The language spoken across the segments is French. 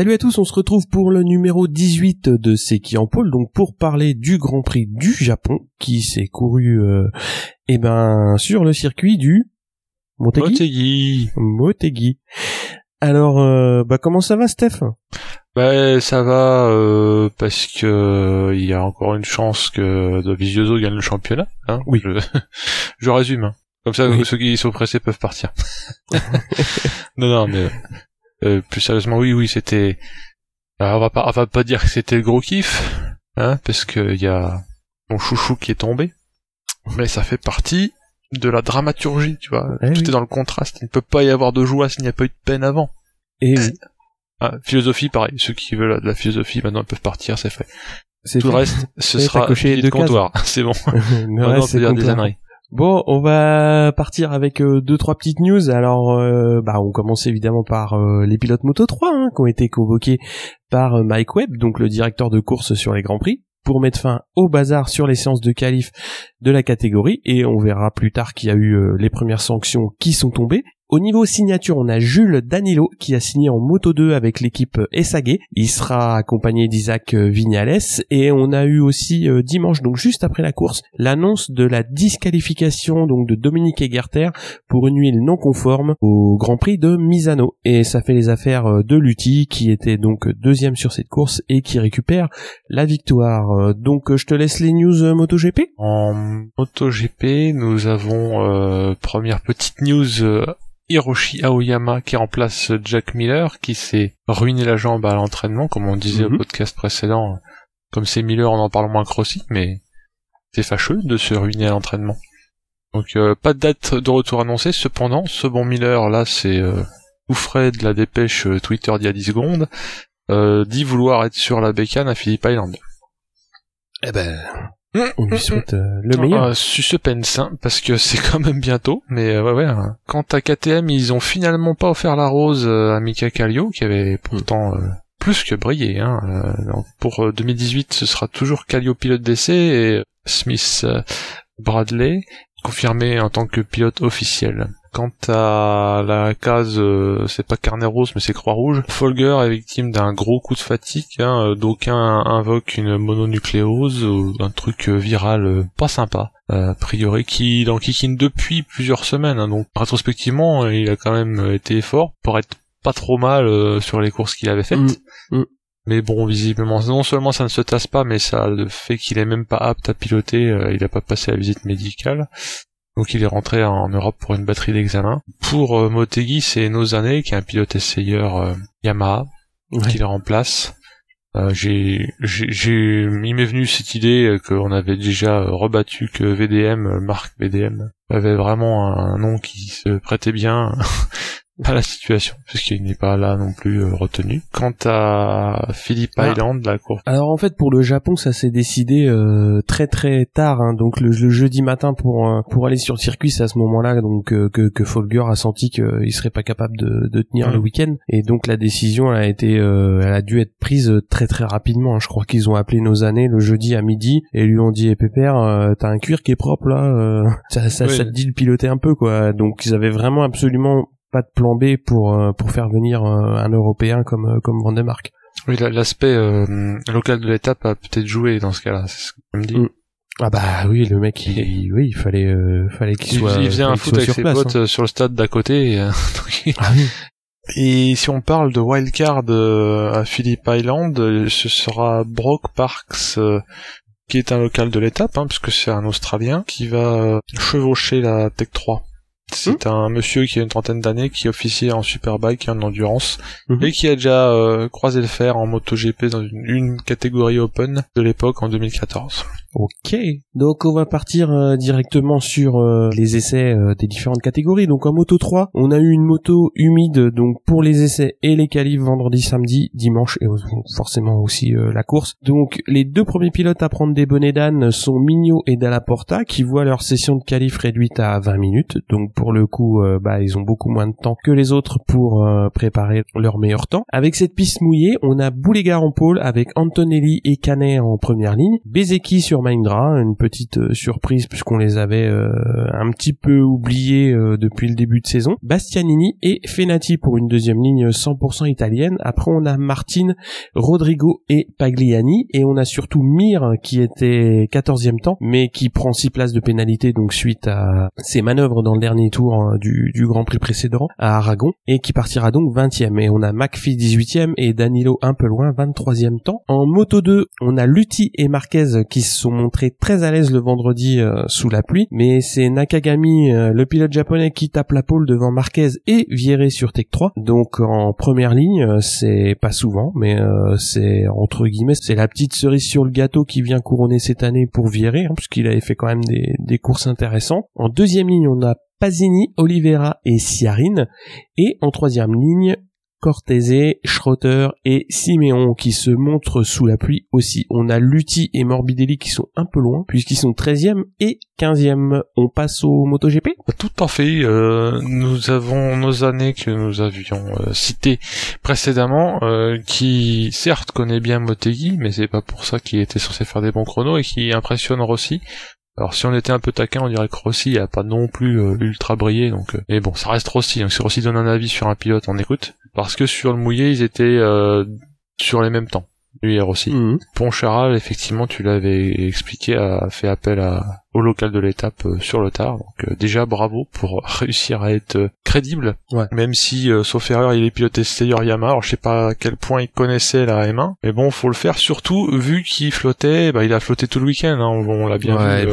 Salut à tous, on se retrouve pour le numéro 18 de C'est qui en pôle, donc pour parler du Grand Prix du Japon qui s'est couru euh, eh ben sur le circuit du Motegi. Motegi. Motegi. Alors euh, bah comment ça va Steph? Bah ça va euh, parce que il y a encore une chance que Dovizioso gagne le championnat. Hein Oui. Je, je résume. hein. Comme ça, Oui. ceux qui sont pressés peuvent partir. non, non, mais euh, plus sérieusement, oui, oui, c'était. Alors, on va pas, on va pas dire que c'était le gros kiff, hein, parce que il y a mon chouchou qui est tombé, mais ça fait partie de la dramaturgie, tu vois. Eh Tout oui. est dans le contraste. Il ne peut pas y avoir de joie s'il n'y a pas eu de peine avant. Et oui, Ah, philosophie, pareil. Ceux qui veulent de la philosophie, maintenant, ils peuvent partir, c'est fait. Tout le reste, ce sera coché de comptoir. C'est bon. Maintenant, on c'est peut dire des âneries. Bon, on va partir avec euh, deux trois petites news. Alors, euh, bah, on commence évidemment par euh, les pilotes Moto 3 hein, qui ont été convoqués par Mike Webb, donc le directeur de course sur les grands prix, pour mettre fin au bazar sur les séances de qualif de la catégorie. Et on verra plus tard qu'il y a eu les premières sanctions qui sont tombées. Au niveau signature, on a Jules Danilo qui a signé en Moto 2 avec l'équipe Essagé. Il sera accompagné d'Isaac euh, Vignales et on a eu aussi euh, dimanche, donc juste après la course, l'annonce de la disqualification donc de Dominique Egerter pour une huile non conforme au Grand Prix de Misano. Et ça fait les affaires euh, de Lutti qui était donc deuxième sur cette course et qui récupère la victoire. Donc je te laisse les news MotoGP. En MotoGP, nous avons euh, première petite news Hiroshi Aoyama qui remplace Jack Miller qui s'est ruiné la jambe à l'entraînement, comme on disait Mhm. au podcast précédent. Comme c'est Miller, on en parle moins que Rossi, mais c'est fâcheux de se ruiner à l'entraînement. Donc euh, pas de date de retour annoncée, cependant, ce bon Miller là c'est euh, tout frais de la dépêche euh, Twitter d'il y a 10 secondes, euh, dit vouloir être sur la bécane à Phillip Island. Eh ben, on lui souhaite euh, le Ah, meilleur. euh, suspense, hein, parce que c'est quand même bientôt. Mais euh, ouais, ouais. hein. Quant à KTM, ils ont finalement pas offert la rose euh, à Mika Kallio, qui avait pourtant euh, plus que brillé. Hein. Euh, donc pour euh, 2018, ce sera toujours Kallio pilote d'essai et Smith Bradley confirmé en tant que pilote officiel. Quant à la case, euh, c'est pas carnet rose mais c'est croix rouge. Folger est victime d'un gros coup de fatigue. Hein, euh, D'aucuns invoquent une mononucléose ou un truc euh, viral euh, pas sympa. euh, a priori qui l'enquiquine depuis plusieurs semaines. hein. donc rétrospectivement, il a quand même été fort pour être pas trop mal euh, sur les courses qu'il avait faites. Mm, mm. Mais bon, visiblement, non seulement ça ne se tasse pas, mais ça le fait qu'il est même pas apte à piloter, euh, il a pas passé la visite médicale. Donc il est rentré en Europe pour une batterie d'examen. Pour euh, Motegi, c'est Nozane, qui est un pilote essayeur euh, Yamaha, Ouais. qui le remplace. Euh, j'ai, j'ai, j'ai- il m'est venu cette idée qu'on avait déjà rebattu que VDM, marque VDM, avait vraiment un nom qui se prêtait bien à la situation, puisqu'il n'est pas là non plus euh, retenu. Quant à Phillip Ah. Island, la course Alors en fait pour le Japon ça s'est décidé euh, très très tard hein. donc le, le jeudi matin pour euh, pour aller sur le circuit c'est à ce moment-là donc euh, que que Folger a senti qu'il serait pas capable de, de tenir le week-end et donc la décision elle a été euh, elle a dû être prise très très rapidement hein. je crois qu'ils ont appelé nos années le jeudi à midi et lui ont dit eh, pépère euh, t'as un cuir qui est propre là euh, ça ça, Oui. Ça te dit de piloter un peu quoi donc ils avaient vraiment absolument pas de plan B pour euh, pour faire venir euh, un Européen comme euh, comme Vandemark. Oui, la- l'aspect euh, local de l'étape a peut-être joué dans ce cas-là, c'est ce que me dis. Mm. Ah bah oui, le mec, il, il- oui, il fallait, euh, fallait qu'il Il, soit. il faisait un foot avec ses place, potes hein. sur le stade d'à côté. et, euh, Ah oui. Et si on parle de wildcard à Phillip Island, ce sera Brock Parks, euh, qui est un local de l'étape, hein, puisque c'est un Australien, qui va euh, chevaucher la Tech 3. C'est un monsieur qui a une trentaine d'années, qui officie en superbike et en endurance, Mhm. et qui a déjà euh, croisé le fer en MotoGP dans une, une catégorie open de l'époque en 2014. Ok. Donc on va partir euh, directement sur euh, les essais des différentes catégories. Donc en moto 3, on a eu une moto humide donc pour les essais et les qualifs vendredi, samedi, dimanche et forcément aussi la course. Donc les deux premiers pilotes à prendre des bonnets d'âne sont Mignot et Dalla Porta qui voient leur session de qualif réduite à 20 minutes. Donc pour le coup, bah ils ont beaucoup moins de temps que les autres pour préparer leur meilleur temps. Avec cette piste mouillée, on a Boulega en pôle avec Antonelli et Canet en première ligne, Bezeki sur Mindra, une petite surprise puisqu'on les avait un petit peu oubliés depuis le début de saison, Bastianini et Fenati pour une deuxième ligne 100% italienne. Après on a Martin, Rodrigo et Pagliani et on a surtout Mir qui était 14e temps mais qui prend 6 places de pénalité donc suite à ses manœuvres dans le dernier tour hein, du, Grand Prix précédent à Aragon et qui partira donc 20e et on a McPhee 18e et Danilo un peu loin 23e temps. En moto 2 on a Lutti et Marquez qui se sont montrés très à l'aise le vendredi euh, sous la pluie mais c'est Nakagami euh, le pilote japonais qui tape la pole devant Marquez et viré sur Tech 3 donc en première ligne euh, c'est pas souvent mais c'est entre guillemets c'est la petite cerise sur le gâteau qui vient couronner cette année pour virer hein, puisqu'il avait fait quand même des, des courses intéressantes. En deuxième ligne, on a Pasini, Oliveira et Siarin. Et en troisième ligne, Cortese, Schroeter et Simeon qui se montrent sous la pluie aussi. On a Lutti et Morbidelli qui sont un peu loin puisqu'ils sont 13e et 15e. On passe au MotoGP? Tout à fait. Euh, nous avons nos années que nous avions euh, citées précédemment euh, qui certes connaît bien Motegi mais c'est pas pour ça qu'il était censé faire des bons chronos et qui impressionne Rossi. Alors si on était un peu taquin, on dirait que Rossi a pas non plus ultra brillé, donc. mais bon, ça reste Rossi. Donc si Rossi donne un avis sur un pilote, on écoute parce que sur le mouillé, ils étaient euh, sur les mêmes temps. Lui Rossi. Mmh. Poncharal, effectivement, tu l'avais expliqué, a fait appel à, au local de l'étape euh, sur le tard. Donc euh, déjà bravo pour réussir à être crédible. Même si, sauf erreur, il est piloté Stayer Yamaha. Alors je sais pas à quel point il connaissait la M1, mais bon, faut le faire. Surtout vu qu'il flottait, bah, il a flotté tout le week-end. Hein, on, l'a bien vu.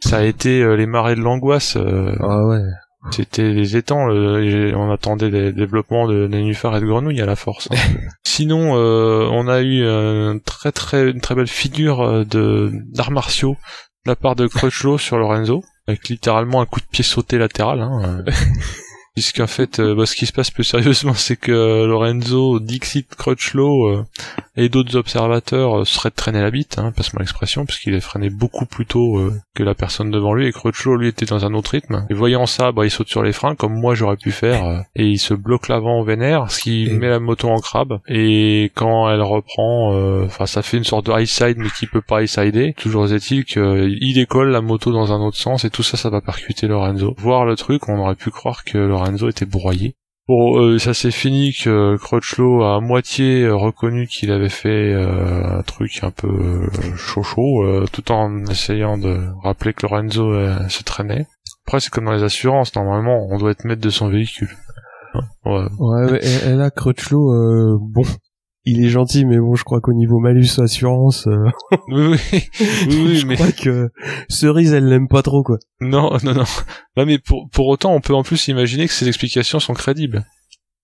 ça a été les marées de l'angoisse. ah ouais. C'était les étangs, on attendait des développements de nénuphars et de grenouilles à la force. Hein. Sinon, euh, on a eu une très très une très belle figure euh, de d'arts martiaux de la part de Crutchlow sur Lorenzo, avec littéralement un coup de pied sauté latéral. Hein. Puisqu'en fait, euh, bah, ce qui se passe plus sérieusement, c'est que Lorenzo, Dixit, Crutchlow euh, et d'autres observateurs euh, seraient traînés la bite, hein, passe-moi l'expression, puisqu'il est freiné beaucoup plus tôt que la personne devant lui, et Crutchlow, lui, était dans un autre rythme. Et voyant ça, bah, il saute sur les freins, comme moi j'aurais pu faire, et il se bloque l'avant au vénère, ce qui met la moto en crabe. Et quand elle reprend, enfin, ça fait une sorte de high side, mais qui peut pas high sider. Toujours est-il qu'il décolle la moto dans un autre sens, et tout ça, ça va percuter Lorenzo. Voir le truc, on aurait pu croire que Lorenzo Lorenzo était broyé. Bon, euh, ça s'est fini que Crutchlow a à moitié euh, reconnu qu'il avait fait euh, un truc un peu chaud chaud, tout en essayant de rappeler que Lorenzo se traînait. Après, c'est comme dans les assurances, normalement, on doit être maître de son véhicule. Ouais, ouais, et, là, Crutchlow, bon, il est gentil, mais bon, je crois qu'au niveau malus assurance, euh, oui, oui, oui, je crois que Cerise, elle l'aime pas trop, quoi. Non, non, non. Non, mais pour, pour autant, on peut en plus imaginer que ces explications sont crédibles.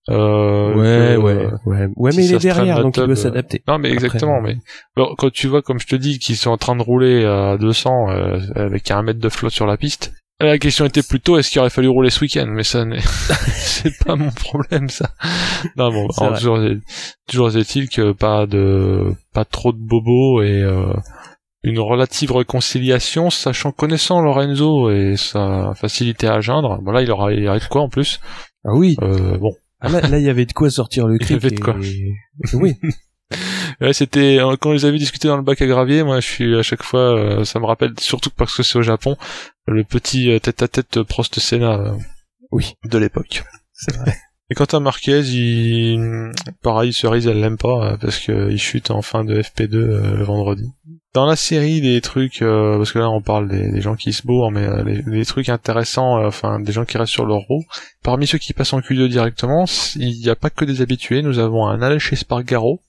Euh, ouais, ouais, ouais, ouais, mais il est derrière, donc il doit s'adapter. Non, mais exactement, mais alors, quand tu vois, comme je te dis, qu'ils sont en train de rouler à 200 euh, avec un mètre de flotte sur la piste, la question était plutôt est-ce qu'il aurait fallu rouler ce week-end, mais ça c'est pas mon problème ça. Non bon, toujours, toujours est-il que pas de pas trop de bobos et euh, une relative réconciliation, sachant connaissant Lorenzo et sa facilité à geindre. Bon là il aura, il de quoi en plus? Ah oui. Euh, bon. Ah, là, il y avait de quoi sortir le cri. Il y avait de quoi. oui. Ouais, c'était euh, quand ils avaient discuté dans le bac à gravier. Moi, je suis à chaque fois, euh, ça me rappelle surtout parce que c'est au Japon, le petit tête-à-tête Prost Senna. oui. De l'époque. C'est vrai. Et quant à Marquez, il... pareil, Cerise, elle l'aime pas parce qu'il chute en fin de FP2 le vendredi. Dans la série, des trucs, parce que là on parle des, gens qui se bourrent, mais les, trucs intéressants, enfin des gens qui restent sur leur roue. Parmi ceux qui passent en Q2 directement, il n'y a pas que des habitués. Nous avons un Aleix Spargaro,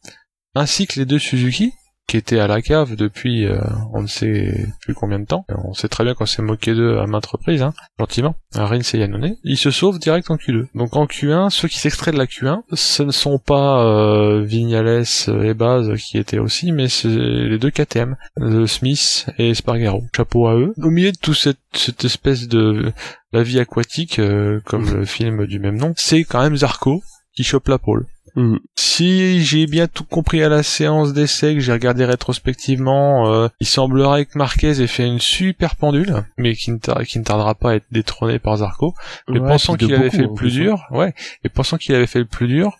ainsi que les deux Suzuki, qui étaient à la cave depuis euh, on ne sait plus combien de temps. On sait très bien qu'on s'est moqué d'eux à maintes reprises, hein, gentiment. Rins et Yannone. Ils se sauvent direct en Q2. Donc en Q1, ceux qui s'extraient de la Q1, ce ne sont pas euh, Vignales et Baz qui étaient aussi, mais c'est les deux KTM, de Smith et Spargaro. Chapeau à eux. Au milieu de toute cette, cette espèce de la vie aquatique, euh, comme le film du même nom, c'est quand même Zarco qui chope la pole. Mhm. Si j'ai bien tout compris à la séance d'essai que j'ai regardé rétrospectivement, euh, il semblerait que Marquez ait fait une super pendule, mais qui ne, tar- qui ne tardera pas à être détrôné par Zarco. Mais Ouais, pensant qu'il avait beaucoup, fait le en plus hein. dur, ouais, et pensant qu'il avait fait le plus dur,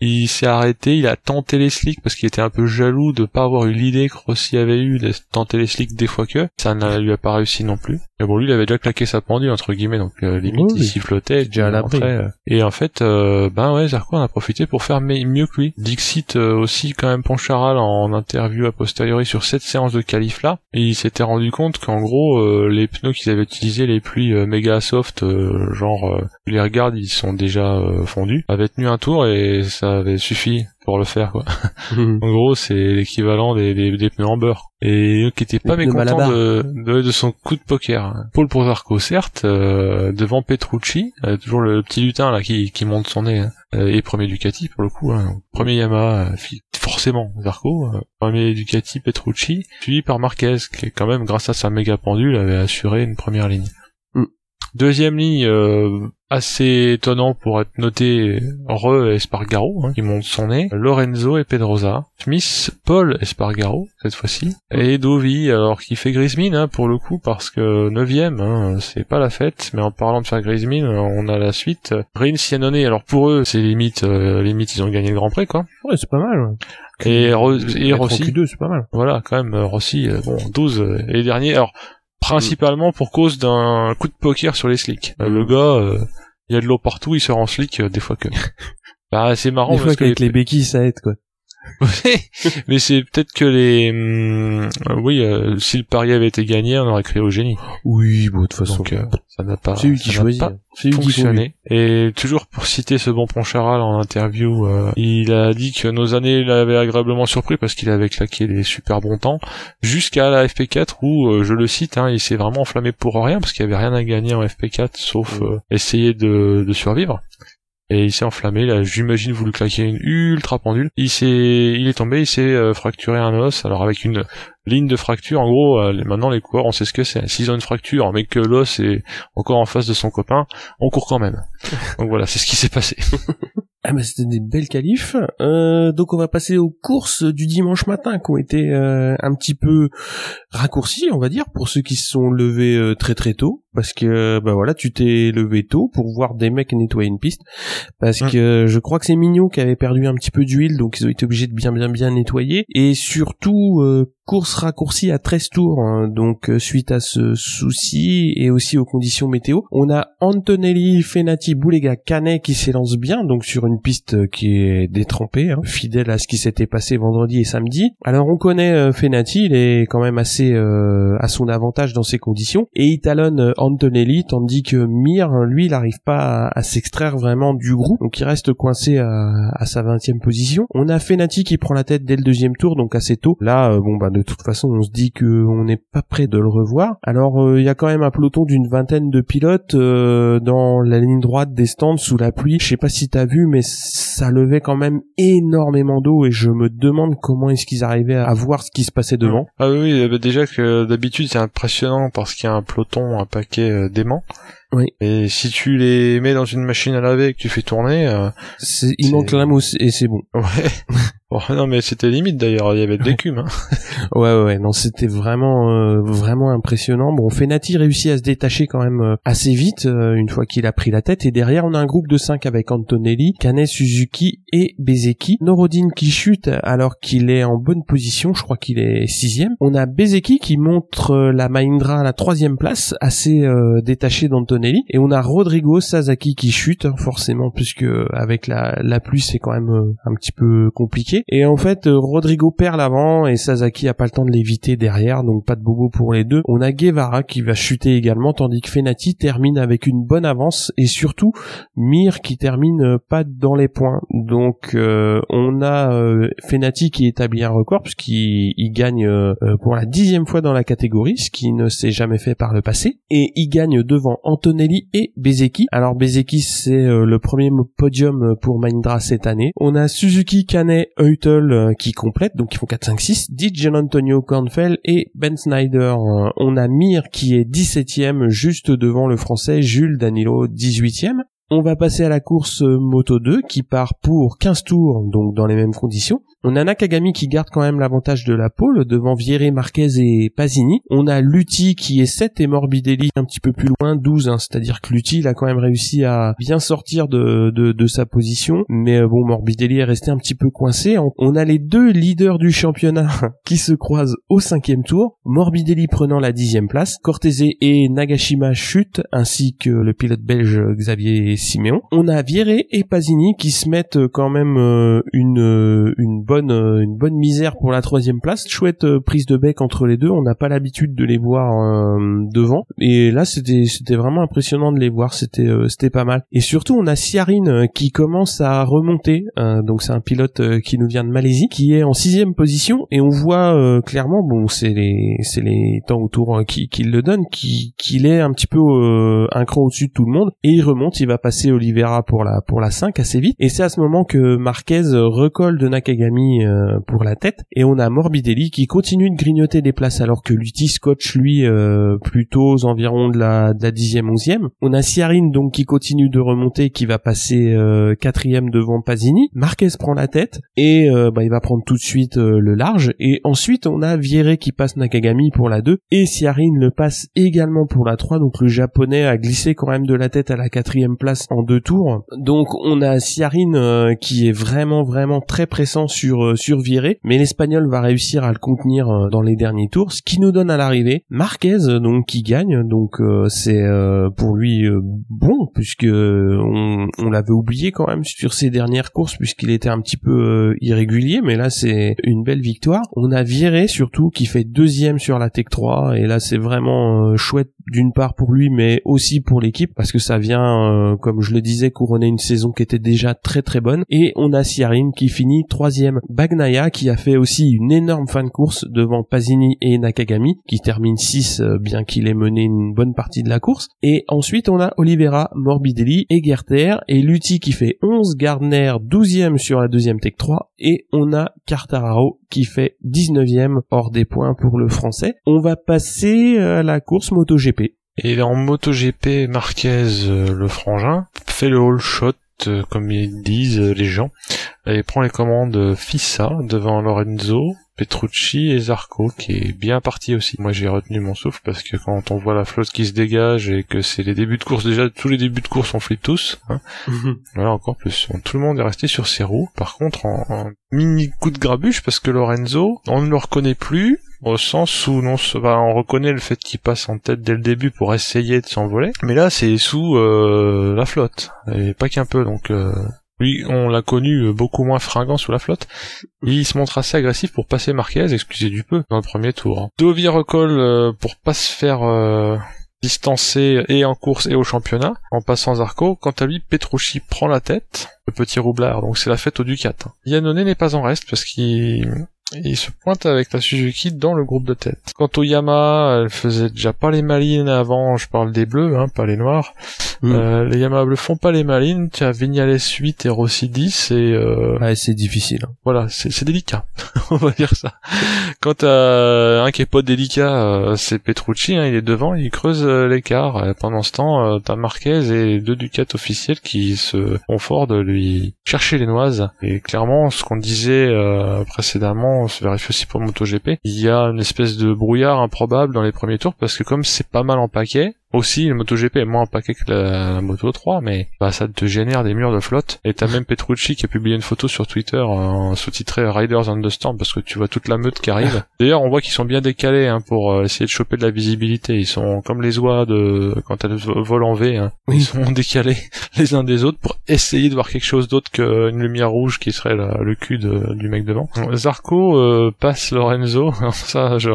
il s'est arrêté, il a tenté les slicks parce qu'il était un peu jaloux de pas avoir eu l'idée que Rossi avait eu de tenter les slicks des fois que ça ne lui a pas réussi non plus. Mais bon, lui, il avait déjà claqué sa pendule entre guillemets, donc euh, limite Oui, il sifflotait, et déjà à l'abri. euh. Et en fait, euh, ben ouais, Zarco en a profité pour faire mieux que lui. Dixit euh, aussi quand même Poncharal en interview a posteriori sur cette séance de qualif là, et il s'était rendu compte qu'en gros les pneus qu'ils avaient utilisés, les pluies méga soft, genre les regardes, ils sont déjà fondus, avaient tenu un tour et ça avait suffi pour le faire quoi. Mhm. En gros, c'est l'équivalent des, des, des pneus en beurre. Et qui était pas mécontent de, de, de son coup de poker. Paul pour Zarco, certes, euh, devant Petrucci, euh, toujours le petit lutin là qui, qui monte son nez, hein, euh, et premier Ducati pour le coup. Hein. Premier Yamaha, forcément Zarco. premier Ducati Petrucci, suivi par Marquez, qui quand même, grâce à sa méga pendule, avait assuré une première ligne. Deuxième ligne, euh, assez étonnant pour être noté, Re Espargaro, hein, qui monte son nez, Lorenzo et Pedrosa, Smith, Paul Espargaro, cette fois-ci, et Dovi, alors qui fait grise mine, hein, pour le coup, parce que neuvième, hein, c'est pas la fête, mais en parlant de faire grise mine, on a la suite, Rins Iannone, alors pour eux, c'est limite, euh, limite, ils ont gagné le Grand Prix, quoi, Ouais, c'est pas mal. ouais. et, Ro- et Rossi, Q2, c'est pas mal. voilà, quand même, Rossi, euh, bon, 12, euh, et les derniers, alors, principalement pour cause d'un coup de poker sur les slicks. Euh, le gars, euh, il y a de l'eau partout, il sort en slick euh, des fois que... Bah, c'est marrant Des fois parce que qu'avec les béquilles, ça aide, quoi. mais c'est peut-être que les hum, oui euh, si le pari avait été gagné on aurait créé au génie Oui, bon, de toute façon. donc euh, ça n'a pas c'est lui qui choisit. hein. C'est lui qui conduit. fonctionné et toujours pour citer ce bon Poncharal en interview euh, il a dit que nos années l'avaient agréablement surpris parce qu'il avait claqué des super bons temps jusqu'à la FP4 où euh, je le cite hein, il s'est vraiment enflammé pour rien parce qu'il y avait rien à gagner en FP4 sauf essayer de, de survivre et il s'est enflammé, a, j'imagine, voulu claquer une ultra pendule. Il s'est, il est tombé, il s'est euh, fracturé un os. Alors avec une ligne de fracture, en gros, euh, maintenant les coureurs, on sait ce que c'est. S'ils ont une fracture, mais que l'os est encore en face de son copain, on court quand même. Donc voilà, c'est ce qui s'est passé. Ah bah c'était des belles qualifs. Euh, donc on va passer aux courses du dimanche matin qui ont été euh, un petit peu raccourcies, on va dire, pour ceux qui se sont levés euh, très très tôt. Parce que bah voilà, tu t'es levé tôt pour voir des mecs nettoyer une piste. Parce que je crois que c'est Mignot qui avait perdu un petit peu d'huile, donc ils ont été obligés de bien bien bien nettoyer. Et surtout euh, course raccourcie à 13 tours. hein. donc euh, suite à ce souci et aussi aux conditions météo, on a Antonelli, Fenati, Boulega, Canet qui s'élance bien, donc sur une piste qui est détrempée, hein, fidèle à ce qui s'était passé vendredi et samedi. Alors on connaît euh, Fenati, il est quand même assez euh, à son avantage dans ces conditions, et il talonne euh, Antonelli, tandis que Mir, lui, il n'arrive pas à, s'extraire vraiment du groupe, donc il reste coincé à, sa 20e position. On a Fenati qui prend la tête dès le deuxième tour, donc assez tôt. Là, bon bah de toute façon, on se dit que on n'est pas prêt de le revoir. Alors euh, il y a quand même un peloton d'une vingtaine de pilotes euh, dans la ligne droite des stands sous la pluie. Je sais pas si t'as vu, mais ça levait quand même énormément d'eau et je me demande comment est-ce qu'ils arrivaient à voir ce qui se passait devant. Ah oui, oui, bah déjà que d'habitude c'est impressionnant parce qu'il y a un peloton, un paquet euh, d'aimants. Oui. Et si tu les mets dans une machine à laver et que tu fais tourner, euh, C'est- Il manque la mousse et c'est bon. ouais. Bon, non mais c'était limite d'ailleurs, il y avait de l'écume. Hein. Ouais, ouais, ouais, non, c'était vraiment, euh, vraiment impressionnant. Bon, Fenati réussit à se détacher quand même euh, assez vite euh, une fois qu'il a pris la tête. Et derrière, on a un groupe de 5 avec Antonelli, Canet, Suzuki et Bezeki. Norodine qui chute alors qu'il est en bonne position. Je crois qu'il est sixième. On a Bezeki qui montre la Mahindra à la troisième place, assez euh, détaché d'Antonelli. Et on a Rodrigo Sasaki qui chute, forcément, puisque avec la, la pluie, c'est quand même euh, un petit peu compliqué. Et en fait, euh, Rodrigo perd l'avant et Sasaki a pas le temps de l'éviter derrière, donc pas de bobo pour les deux. On a Guevara qui va chuter également, tandis que Fenati termine avec une bonne avance et surtout Mir qui termine euh, pas dans les points. Donc euh, on a euh, Fenati qui établit un record puisqu'il il gagne pour la dixième fois dans la catégorie, ce qui ne s'est jamais fait par le passé. Et il gagne devant Antonelli et Bezeki. Alors Bezeki c'est le premier podium pour Mahindra cette année. On a Suzuki, Canet, Eutel euh, qui complètent, donc ils font 4, 5, 6. Di Gian Antonio Kornfeld et Ben Snyder. Euh, on a Mir qui est 17ème juste devant le français Jules Danilo 18ème. On va passer à la course Moto 2 qui part pour 15 tours, donc dans les mêmes conditions. On a Nakagami qui garde quand même l'avantage de la pole devant Vieré, Marquez et Pasini. On a Lutti qui est 7 et Morbidelli un petit peu plus loin, 12. Hein. C'est-à-dire que Lutti a quand même réussi à bien sortir de, de, sa position. Mais euh, bon, Morbidelli est resté un petit peu coincé. On a les deux leaders du championnat qui se croisent au cinquième tour. Morbidelli prenant la dixième place. Cortese et Nagashima chutent ainsi que le pilote belge Xavier Siméon. On a Vieré et Pasini qui se mettent quand même euh, une, une bonne euh, une bonne misère pour la troisième place. Chouette euh, prise de bec entre les deux. On n'a pas l'habitude de les voir euh, devant. Et là, c'était c'était vraiment impressionnant de les voir. C'était c'était pas mal. Et surtout, on a Siarine qui commence à remonter. donc c'est un pilote qui nous vient de Malaisie, qui est en sixième position. Et on voit clairement, bon, c'est les c'est les temps autour qui, qui le donnent, qu'il est un petit peu un cran au-dessus de tout le monde. Et il remonte. Il va passer Oliveira pour la pour la 5 assez vite. Et c'est à ce moment que Marquez recolle de Nakagami euh, pour la tête. Et on a Morbidelli qui continue de grignoter des places alors que Lutti scotch lui euh, plutôt aux environs de la dixième onzième. On a Ciarine donc qui continue de remonter qui va passer euh, quatrième devant Pasini. Marquez prend la tête et bah, il va prendre tout de suite le large. Et ensuite on a Vieré qui passe Nakagami pour la 2 et Ciarine le passe également pour la 3 donc le japonais a glissé quand même de la tête à la quatrième place en deux tours. Donc on a Ciarine qui est vraiment vraiment très pressant sur sur euh, mais l'Espagnol va réussir à le contenir euh, dans les derniers tours, ce qui nous donne à l'arrivée Marquez donc qui gagne, donc euh, c'est pour lui bon puisque on, on l'avait oublié quand même sur ses dernières courses puisqu'il était un petit peu irrégulier, mais là c'est une belle victoire. On a Viré surtout qui fait deuxième sur la Tech 3 et là c'est vraiment chouette d'une part pour lui mais aussi pour l'équipe parce que ça vient comme je le disais couronner une saison qui était déjà très très bonne. Et on a Siarin qui finit troisième. Bagnaya qui a fait aussi une énorme fin de course devant Pasini et Nakagami qui termine 6 euh, bien qu'il ait mené une bonne partie de la course. Et ensuite on a Oliveira, Morbidelli et Gerter et Lutti qui fait 11, Gardner 12e sur la deuxième Tech 3 et on a Cartararo qui fait 19e hors des points pour le français. On va passer à la course MotoGP. Et en MotoGP, Marquez, euh, le frangin, fait le all shot euh, comme ils disent les gens, et prend les commandes Fissa devant Lorenzo, Petrucci et Zarco, qui est bien parti aussi. Moi j'ai retenu mon souffle parce que quand on voit la flotte qui se dégage et que c'est les débuts de course, déjà tous les débuts de course on flippe tous, hein. Voilà encore plus. tout le monde est resté sur ses roues. Par contre, en, mini coup de grabuche parce que Lorenzo, on ne le reconnaît plus, au sens où non, on reconnaît le fait qu'il passe en tête dès le début pour essayer de s'envoler, mais là c'est sous euh, la flotte et pas qu'un peu donc. Euh, lui, on l'a connu euh, beaucoup moins fringant sous la flotte. Il se montre assez agressif pour passer Marquez, excusez du peu, dans le premier tour. Hein. Dovi recolle pour pas se faire distancer et en course et au championnat, en passant Zarco. Quant à lui, Petrucci prend la tête, le petit roublard, donc c'est la fête au Ducat. Hein. Yannone n'est pas en reste parce qu'il il se pointe avec la Suzuki dans le groupe de tête. Quant au Yamaha, elle faisait déjà pas les malines avant, je parle des bleus, hein, pas les noirs. Mm. Euh, les Yamaha bleus font pas les malines, tu as Vignales 8 et Rossi 10 et... Euh... Ouais, c'est difficile. Hein. Voilà, c'est délicat, on va dire ça. Quant à un qui est pas délicat, euh, c'est Petrucci, hein, il est devant, il creuse euh, l'écart. Pendant ce temps, t'as Marquez et deux Ducats officiels qui se font fort de lui chercher les noises. Et clairement, ce qu'on disait précédemment, on se vérifie aussi pour MotoGP, il y a une espèce de brouillard improbable dans les premiers tours parce que comme c'est pas mal en paquet, aussi, le MotoGP est moins en paquet que la, Moto 3, mais bah, ça te génère des murs de flotte. Et t'as même Petrucci qui a publié une photo sur Twitter en sous-titré Riders Storm parce que tu vois toute la meute qui arrive. D'ailleurs, on voit qu'ils sont bien décalés hein, pour euh, essayer de choper de la visibilité. Ils sont comme les oies de quand elles volent en V. Hein. Ils sont décalés les uns des autres pour essayer de voir quelque chose d'autre qu'une lumière rouge qui serait le cul du mec devant. Zarco euh, passe Lorenzo. ça, je,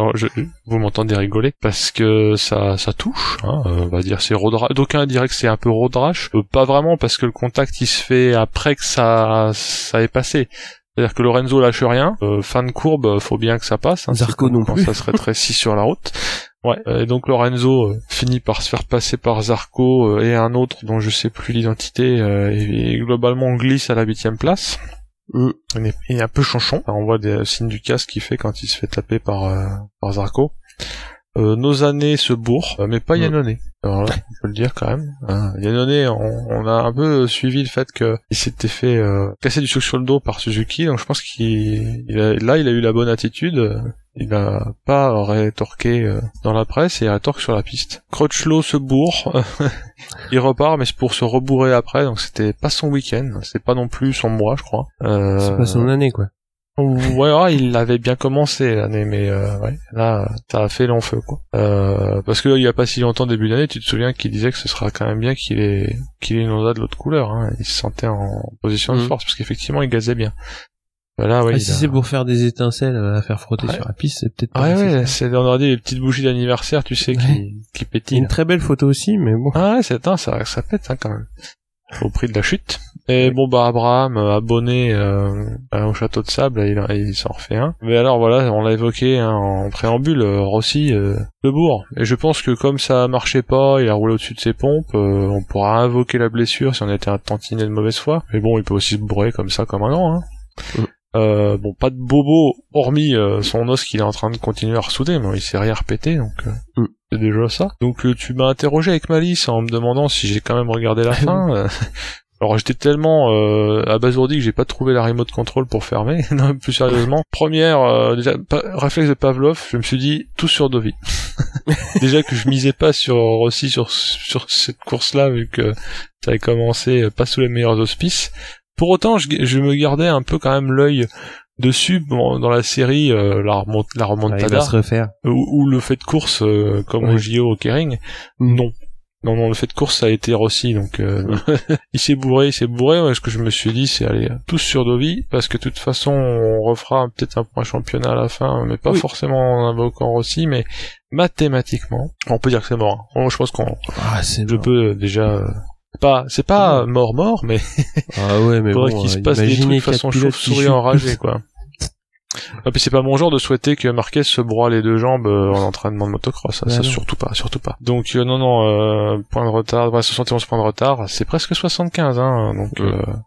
vous m'entendez rigoler parce que ça, ça touche. Hein on va dire c'est road d'aucuns diraient que c'est un peu road rash euh, pas vraiment parce que le contact il se fait après que ça ça est passé c'est-à-dire que Lorenzo lâche rien, euh, fin de courbe, faut bien que ça passe. Hein, Zarco non plus. Ça serait très si sur la route. Ouais. et donc Lorenzo euh, finit par se faire passer par Zarco et un autre dont je sais plus l'identité et, globalement glisse à la huitième place. Mm. Il est un peu chanchon. on voit des signes du casque qu'il fait quand il se fait taper par, par Zarco. Euh, nos années se bourrent, euh, mais pas Yannone. Alors là, on peut le dire quand même. Hein. Yannone, on, on, a un peu suivi le fait qu'il s'était fait euh, casser du sucre sur le dos par Suzuki, donc je pense qu'il là il a eu la bonne attitude. Il n'a pas rétorqué dans la presse et il rétorque sur la piste. Crutchlow se bourre, il repart, mais c'est pour se rebourrer après, donc c'était pas son week-end, c'est pas non plus son mois, je crois. C'est pas son année, quoi. Ouais, ouais, il avait bien commencé l'année, mais euh, ouais, là, ça a fait long feu, quoi. Euh, parce que il y a pas si longtemps, début d'année, tu te souviens qu'il disait que ce sera quand même bien qu'il ait qu'il ait une Honda de l'autre couleur. Hein. Il se sentait en position de mm. force parce qu'effectivement, il gazait bien. Voilà, ouais, ah, si c'est pour faire des étincelles à faire frotter sur la piste, c'est peut-être pas. Ouais, ouais, c'est on aurait dit les petites bougies d'anniversaire, tu sais, qui qui pétillent. Une très belle photo aussi, mais bon. Ah ouais, c'est ça ça pète hein, quand même au prix de la chute. Et bon bah Abraham, euh, abonné euh, au château de sable, il, il s'en refait un. Mais alors voilà, on l'a évoqué hein, en préambule, euh, Rossi, le bourg. Et je pense que comme ça marchait pas, il a roulé au-dessus de ses pompes, on pourra invoquer la blessure si on était un tantinet de mauvaise foi. Mais bon, il peut aussi se bourrer comme ça comme un grand. Hein. Bon, pas de bobo, hormis son os qu'il est en train de continuer à ressouder, mais il s'est rien répété, donc mm. c'est déjà ça. Donc tu m'as interrogé avec Malice en me demandant si j'ai quand même regardé la fin. Alors j'étais tellement euh, abasourdi que j'ai pas trouvé la remote control pour fermer. non, plus sérieusement. Première, euh, déjà, réflexe de Pavlov, je me suis dit tout sur Dovi. déjà que je misais pas sur aussi sur sur cette course-là vu que ça avait commencé euh, pas sous les meilleurs auspices. Pour autant, je, je me gardais un peu quand même l'œil dessus bon, dans la série euh, la remont la remontada se refaire. Ou, le fait de course euh, comme au JO au Kering mm. non non, non, le fait de course, ça a été Rossi, donc euh, il s'est bourré, il s'est bourré. Ouais, ce que je me suis dit, c'est aller tous sur Dovi, parce que de toute façon, on refera peut-être un point championnat à la fin, mais pas forcément en invoquant Rossi, mais mathématiquement, on peut dire que c'est mort. je pense qu'on, ah, je peux déjà euh, pas, c'est pas mort mort, mais ah ouais, mais faudrait qu'il se passe des trucs de façon chauve-souris enragée, quoi. Ah, puis c'est pas mon genre de souhaiter que Marquez se broie les deux jambes euh, en entraînement de motocross, ça, surtout pas, surtout pas. Donc euh, non non, euh, point de retard, 71 points de retard, c'est presque 75 hein, donc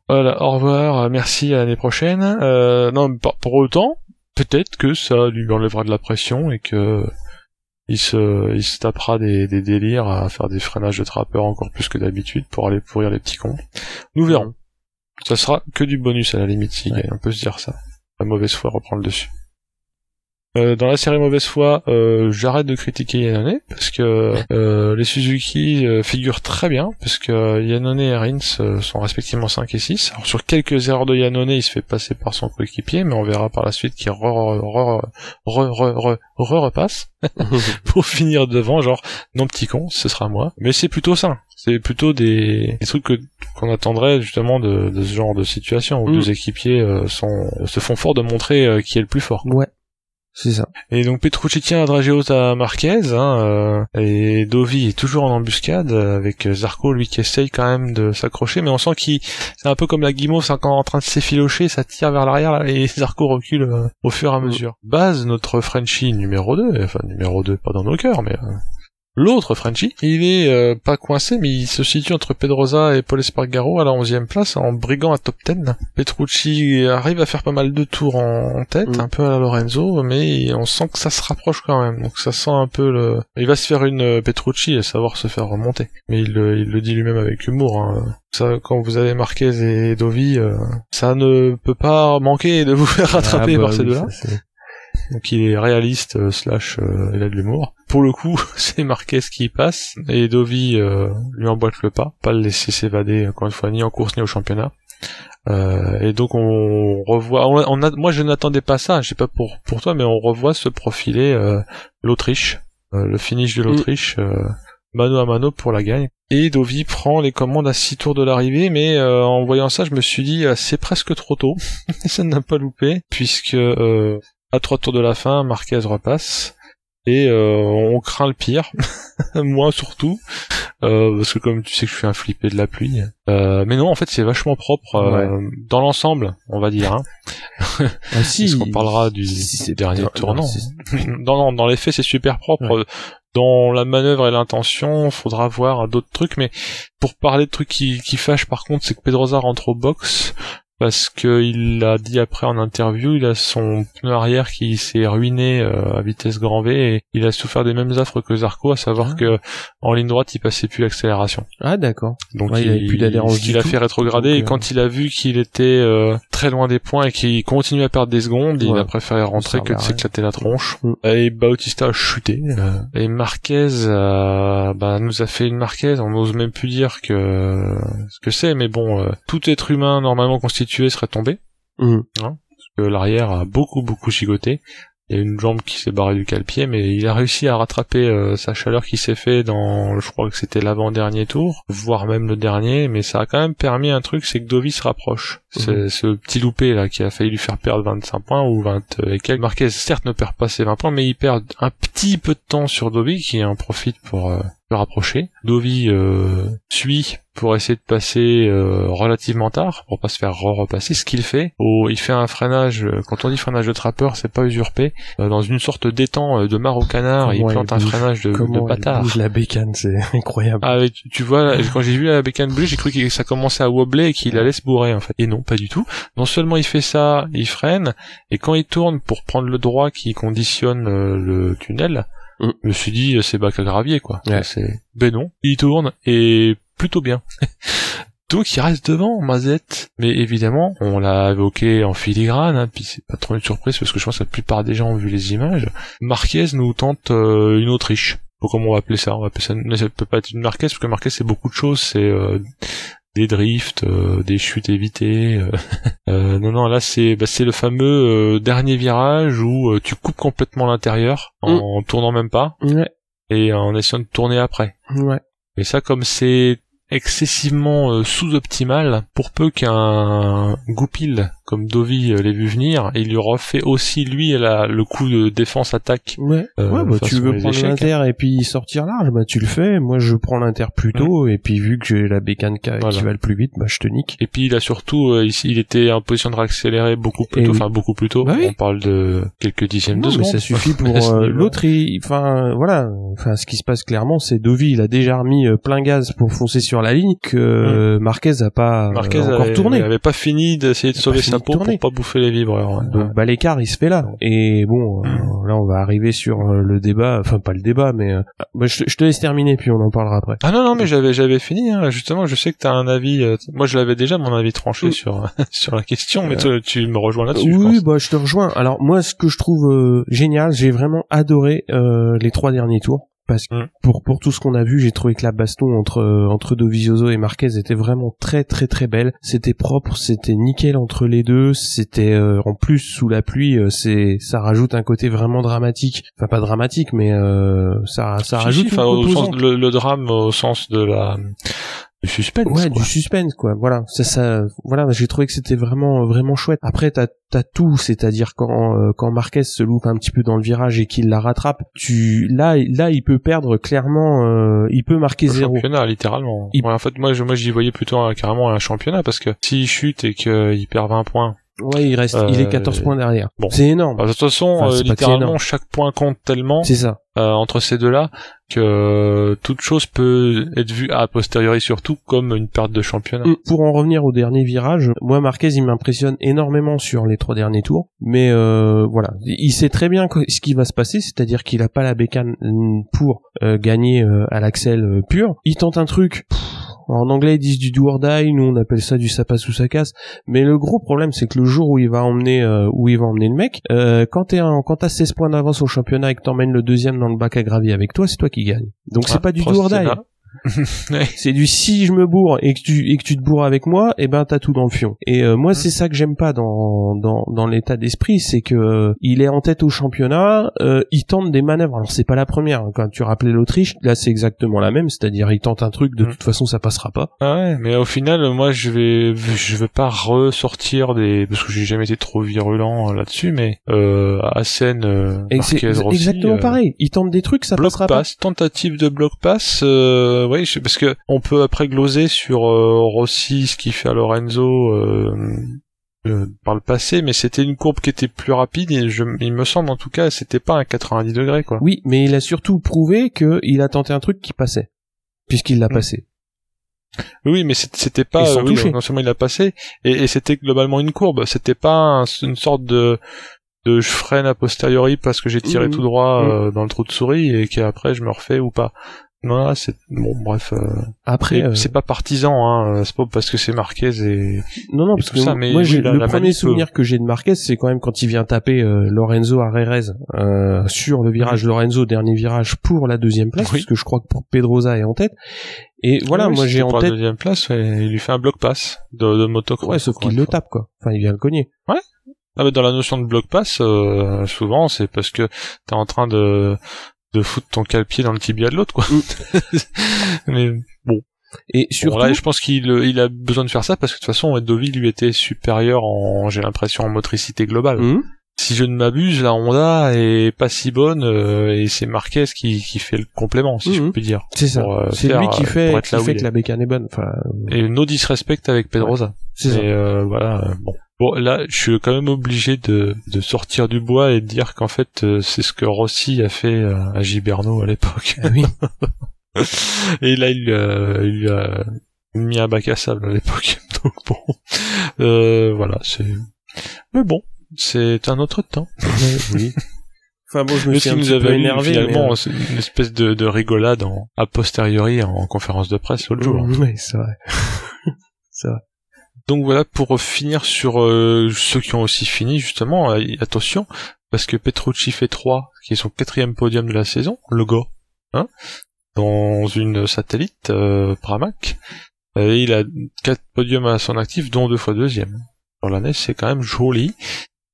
voilà, au revoir, merci à l'année prochaine. non, pour autant, peut-être que ça lui enlèvera de la pression et que il se, il se tapera des, des délires à faire des freinages de trappeur encore plus que d'habitude pour aller pourrir les petits cons. Nous verrons. Ça sera que du bonus à la limite si on peut se dire ça la mauvaise foi reprend le dessus. Euh, dans la série mauvaise foi, euh, j'arrête de critiquer Yannone parce que euh, les Suzuki figurent très bien parce que Yannone et Rins sont respectivement 5 et 6. Alors sur quelques erreurs de Yannone, il se fait passer par son coéquipier, mais on verra par la suite qu'il re, re, re, re, repasse pour finir devant, genre non petit con, ce sera moi. Mais c'est plutôt ça. C'est plutôt des, des trucs que qu'on attendrait justement de, de, ce genre de situation où mm. deux équipiers sont se font fort de montrer qui est le plus fort. Ouais. C'est ça. Et donc Petrucci tient à à Marquez, hein, euh, et Dovi est toujours en embuscade avec Zarco lui qui essaye quand même de s'accrocher, mais on sent qu'il c'est un peu comme la guimauve, c'est encore en train de s'effilocher, ça tire vers l'arrière et Zarco recule euh, au fur et à mesure. Base notre Frenchie numéro 2, enfin numéro 2 pas dans nos cœurs, mais euh, L'autre Frenchy, il est euh, pas coincé, mais il se situe entre Pedrosa et Paul Espargaro à la 11 place en brigant à top 10. Petrucci arrive à faire pas mal de tours en, tête, mm. un peu à la Lorenzo, mais on sent que ça se rapproche quand même. Donc ça sent un peu le... Il va se faire une euh, Petrucci et savoir se faire remonter. Mais il, il le dit lui-même avec humour. Hein. Ça, quand vous avez Marquez et Dovi, euh, ça ne peut pas manquer de vous faire ah rattraper par bah ces deux-là. Donc il est réaliste euh, slash euh, il a de l'humour. Pour le coup, c'est Marquez qui passe et Dovi euh, lui emboîte le pas, pas le laisser s'évader encore une fois ni en course ni au championnat. Euh, et donc on revoit, on, a, moi je n'attendais pas ça, je sais pas pour pour toi, mais on revoit se profiler l'Autriche, le finish de mm. l'Autriche, mano à mano pour la gagne. Et Dovi prend les commandes à 6 tours de l'arrivée, mais en voyant ça, je me suis dit c'est presque trop tôt, ça n'a pas loupé, puisque à trois tours de la fin, Marquez repasse. Et euh, on craint le pire, moi surtout, euh, parce que comme tu sais que je suis un flippé de la pluie. Euh, mais non, en fait, c'est vachement propre dans l'ensemble, on va dire. Hein. Ah, si, qu'on parlera du, dernier tournant. Non, non, dans les faits, c'est super propre. Dans la manœuvre et l'intention, faudra voir d'autres trucs. Mais pour parler de trucs qui, qui fâchent, par contre, c'est que Pedroza rentre au box parce que il a dit après en interview, il a son pneu arrière qui s'est ruiné euh, à vitesse grand V et il a souffert des mêmes affres que Zarco, à savoir Ah. que en ligne droite il passait plus l'accélération. Ah d'accord. Donc Ouais, il avait plus d'adhérence du l'a tout. fait rétrograder Donc, et euh, quand il a vu qu'il était euh, très loin des points et qu'il continuait à perdre des secondes, il a préféré rentrer que de s'éclater la tronche. Mm. Et Bautista a chuté. euh, et Marquez euh, bah, nous a fait une Marquez, on n'ose même plus dire que ce que c'est, mais bon, euh, tout être humain normalement constitué serait tombé. Mhm. parce que l'arrière a beaucoup beaucoup gigoté. Il y a une jambe qui s'est barrée du cale-pied, mais il a réussi à rattraper euh, sa chaleur qui s'est fait dans, je crois que c'était l'avant-dernier tour, voire même le dernier, mais ça a quand même permis un truc, c'est que Dovi se rapproche. C'est ce petit loupé là qui a failli lui faire perdre 25 points ou 20 et quelques. Marquez certes ne perd pas ses 20 points, mais il perd un petit peu de temps sur Dovi qui en profite pour euh, rapprocher. Dovi euh, suit pour essayer de passer euh, relativement tard pour pas se faire re-repasser ce qu'il fait Oh, il fait un freinage euh, quand on dit freinage de trappeur c'est pas usurpé euh, dans une sorte d'étang euh, de mar au canard il plante il un freinage de, de bâtard bouge la bécane, c'est incroyable. ah, mais tu, tu vois, quand j'ai vu la bécane bouger, j'ai cru que ça commençait à wobbler et qu'il allait se bourrer, en fait. Et non, pas du tout. Non seulement il fait ça, il freine, et quand il tourne pour prendre le droit qui conditionne euh, le tunnel, Mm. je me suis dit, euh, c'est bac à gravier, quoi. Ouais. Ben non. Il tourne, et plutôt bien. Donc il reste devant, Mazette. Mais évidemment, on l'a évoqué en filigrane, hein, puis c'est pas trop une surprise parce que je pense que la plupart des gens ont vu les images. Marquez nous tente euh, une Autriche. Comment on va appeler ça? On va appeler ça. Mais ça peut pas être une Marquez parce que Marquez c'est beaucoup de choses. C'est euh, des drifts, euh, des chutes évitées. euh. Euh, non non là c'est bah, c'est le fameux euh, dernier virage où euh, tu coupes complètement l'intérieur en tournant même pas Ouais, et en essayant de tourner après. ouais. Mais ça, comme c'est excessivement euh, sous-optimal, pour peu qu'un goupil comme Dovi euh, l'ait vu venir, il lui refait aussi lui la, le coup de défense-attaque. Ouais, Euh, ouais bah, tu veux les prendre l'inter et puis sortir large, bah tu le fais. Moi, je prends l'inter plus tôt et puis vu que j'ai la bécane qui, Voilà. qui va le plus vite, bah je te nique. Et puis il a surtout, euh, il, il était en position de réaccélérer beaucoup plus Et tôt, oui. enfin beaucoup plus tôt. Bah oui. On parle de quelques dixièmes Non, de mais seconde. ça suffit pour euh, l'autre. il- Enfin, voilà. Enfin, ce qui se passe clairement, c'est Dovi, il a déjà remis euh, plein gaz pour foncer sur la ligne que Marquez a pas euh, Marquez encore avait, tourné. avait pas fini d'essayer de Il sauver pour pas bouffer les vibreurs. ouais. Donc bah l'écart il se fait là. Et bon, euh, Mm. là on va arriver sur euh, le débat, enfin pas le débat, mais euh, bah, je, te- je te laisse terminer puis on en parlera après. Ah non non mais j'avais j'avais fini hein. justement je sais que t'as un avis moi je l'avais déjà mon avis tranché sur sur la question mais toi, tu me rejoins là-dessus je oui, pense. bah je te rejoins. Alors moi, ce que je trouve euh, génial, j'ai vraiment adoré euh, les trois derniers tours. Parce que Mm. pour pour tout ce qu'on a vu, j'ai trouvé que la baston entre euh, entre Dovizioso et Marquez était vraiment très très très belle. C'était propre, c'était nickel entre les deux. C'était euh, en plus sous la pluie, euh, c'est ça rajoute un côté vraiment dramatique. Enfin pas dramatique, mais euh, ça ça Si, rajoute si, une enfin, au composante. sens, le, le drame au sens de la du suspense Ouais, quoi. du suspense quoi. Voilà, ça, ça, voilà, j'ai trouvé que c'était vraiment, vraiment chouette. Après, t'as, t'as tout, c'est-à-dire quand, euh, quand Marquez se loupe un petit peu dans le virage et qu'il la rattrape, tu, là, là, il peut perdre clairement, euh, il peut marquer Le zéro. championnat littéralement Il- Ouais, en fait moi je moi j'y voyais plutôt un- carrément un championnat parce que s'il chute et qu'il perd 20 points Ouais, il reste, Euh, il est 14 points derrière. bon. C'est énorme. bah, de toute façon Enfin, euh, littéralement chaque point compte tellement C'est ça. euh, entre ces deux-là euh, toute chose peut être vue a posteriori surtout comme une perte de championnat. Mm. Pour en revenir au dernier virage, moi Marquez il m'impressionne énormément sur les trois derniers tours, mais euh, voilà, il sait très bien ce qui va se passer, c'est-à-dire qu'il a pas la bécane pour euh, gagner euh, à l'axel euh, pur. Il tente un truc. En anglais, ils disent du do or die, nous on appelle ça du ça passe ou ça casse. Mais le gros problème, c'est que le jour où il va emmener, euh, où il va emmener le mec, euh, quand t'es quand t'as 16 points d'avance au championnat et que t'emmènes le deuxième dans le bac à gravier avec toi, c'est toi qui gagne. Donc c'est Ah, pas du do or die. Ouais. C'est du si je me bourre et que tu et que tu te bourres avec moi, et ben t'as tout dans le fion. Et euh, moi Mm. c'est ça que j'aime pas dans dans dans l'état d'esprit, c'est que euh, il est en tête au championnat, euh, il tente des manœuvres. Alors c'est pas la première. hein. Quand tu rappelais l'Autriche, là c'est exactement la même, c'est-à-dire il tente un truc, de Mm. toute façon ça passera pas. Ah ouais, mais au final, moi, je vais, je vais pas ressortir des, parce que j'ai jamais été trop virulent euh, là-dessus, mais euh, Assen, euh, Marquez, Rossi, exactement pareil. Il tente des trucs, ça bloc passera pas. tentative de bloc pass, euh, oui, je- parce que on peut après gloser sur euh, Rossi, ce qu'il fait à Lorenzo euh, euh, par le passé, mais c'était une courbe qui était plus rapide et je, il me semble en tout cas, c'était pas un 90 degrés quoi. Oui, mais il a surtout prouvé que il a tenté un truc qui passait, puisqu'il l'a Mm. passé. Oui, mais c'était pas sans oui, non seulement il a passé et, et c'était globalement une courbe. C'était pas un- une sorte de de je freine a posteriori parce que j'ai tiré Mhm. tout droit euh, dans le trou de souris et qu'après je me refais ou pas. Non, là, c'est bon, bref. euh, Après, euh, c'est pas partisan, hein. euh, C'est pas parce que c'est Marquez et non, non, et parce tout que ça, mais moi, oui, la- le la premier manip, souvenir que j'ai de Marquez, c'est quand même quand il vient taper euh, Lorenzo Arrerez euh, sur le virage Lorenzo dernier virage pour la deuxième place, Oui. parce que je crois que Pedrosa est en tête. Et voilà, Oui, moi j'ai pour en la tête, deuxième place. ouais, il lui fait un bloc pass de, de motocross. ouais, sauf qu'il le tape quoi. Enfin, il vient le cogner. Ah bah dans la notion de bloc pass, euh, souvent c'est parce que t'es en train de de foutre ton cale-pied dans le tibia de l'autre quoi. Mais Et bon, surtout, là, je pense qu'il euh, il a besoin de faire ça parce que de toute façon Dovi lui était supérieur en j'ai l'impression en motricité globale. Hum, Si je ne m'abuse, la Honda est pas si bonne euh, et c'est Marquez qui qui fait le complément si je Mhm. peux dire. c'est ça. euh, C'est lui qui euh, fait, qui fait que est. la bécane est bonne. Enfin, Et no disrespect avec Pedrosa. c'est ça. Et euh, voilà, bon. Bon, là, je suis quand même obligé de, de sortir du bois et de dire qu'en fait, euh, c'est ce que Rossi a fait euh, à Giberno à l'époque. Ah oui. et là, il, lui a- il a mis un bac à sable à l'époque. Donc bon, euh, voilà, c'est... Mais bon, c'est un autre temps. Oui. Enfin bon, je me suis un qui petit nous peu énervé. finalement, mais, euh, c'est une espèce de, de rigolade en, a posteriori en conférence de presse l'autre jour. Oui, c'est vrai. c'est vrai. Donc voilà pour finir sur euh, ceux qui ont aussi fini justement. euh, attention parce que Petrucci fait 3, qui est son quatrième podium de la saison, le gars, hein, dans une satellite euh, Pramac. Euh, il a quatre podiums à son actif, dont deux fois deuxième. Sur l'année, c'est quand même joli.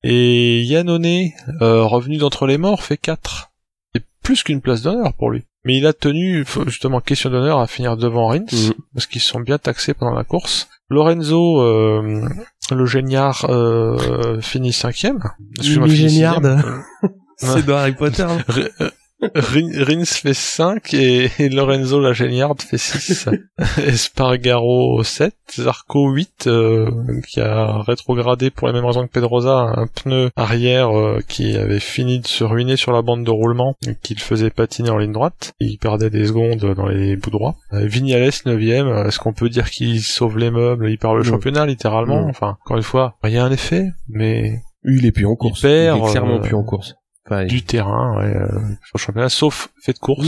Et Yannone, euh, revenu d'entre les morts, fait 4. C'est plus qu'une place d'honneur pour lui. Mais il a tenu, justement, question d'honneur à finir devant Rins, Mhm. parce qu'ils sont bien taxés pendant la course. Lorenzo, euh, le géniard, euh, finit cinquième. Excuse-moi, finit Géniard. sixième. C'est dans Harry Potter. hein. Rins fait 5 et, et Lorenzo la géniarde fait 6. Espargaro 7, Zarco 8 euh, qui a rétrogradé pour les mêmes raisons que Pedrosa un pneu arrière euh, qui avait fini de se ruiner sur la bande de roulement et qui le faisait patiner en ligne droite. Il perdait des secondes dans les bouts droits. Euh, Vignales 9ème, est-ce qu'on peut dire qu'il sauve les meubles, il perd le championnat littéralement? Enfin, encore une fois, rien un effet, mais Il est plus en course. perd, il est clairement euh, plus en course. Enfin, du terrain ouais, euh, sur le championnat, sauf fait de course.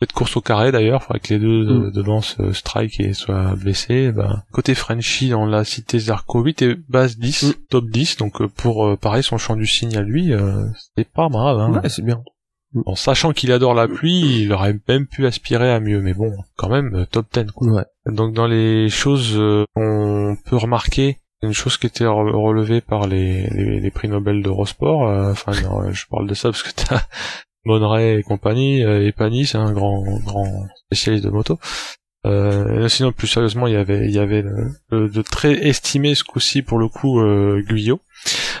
Fait de course au carré d'ailleurs, faudrait que les deux de- Mm. devant se strike et soient blessés. Ben, côté Frenchy, on l'a cité Zarco 8 et base 10, Mm. top 10, donc euh, pour euh, pareil son champ du signe à lui, euh, c'est pas grave. Hein. Ouais, c'est bien. En sachant qu'il adore la pluie, il aurait même pu aspirer à mieux, mais bon, quand même top 10. Quoi. Ouais. Donc dans les choses qu'on peut remarquer, une chose qui était re- relevée par les, les, les prix Nobel d'Eurosport, euh, enfin non, je parle de ça parce que t'as Monray et compagnie, euh, et Panis, c'est un grand grand spécialiste de moto. Euh, sinon plus sérieusement, il y avait il y avait le- le- de très estimé ce coup-ci pour le coup euh, Guyot,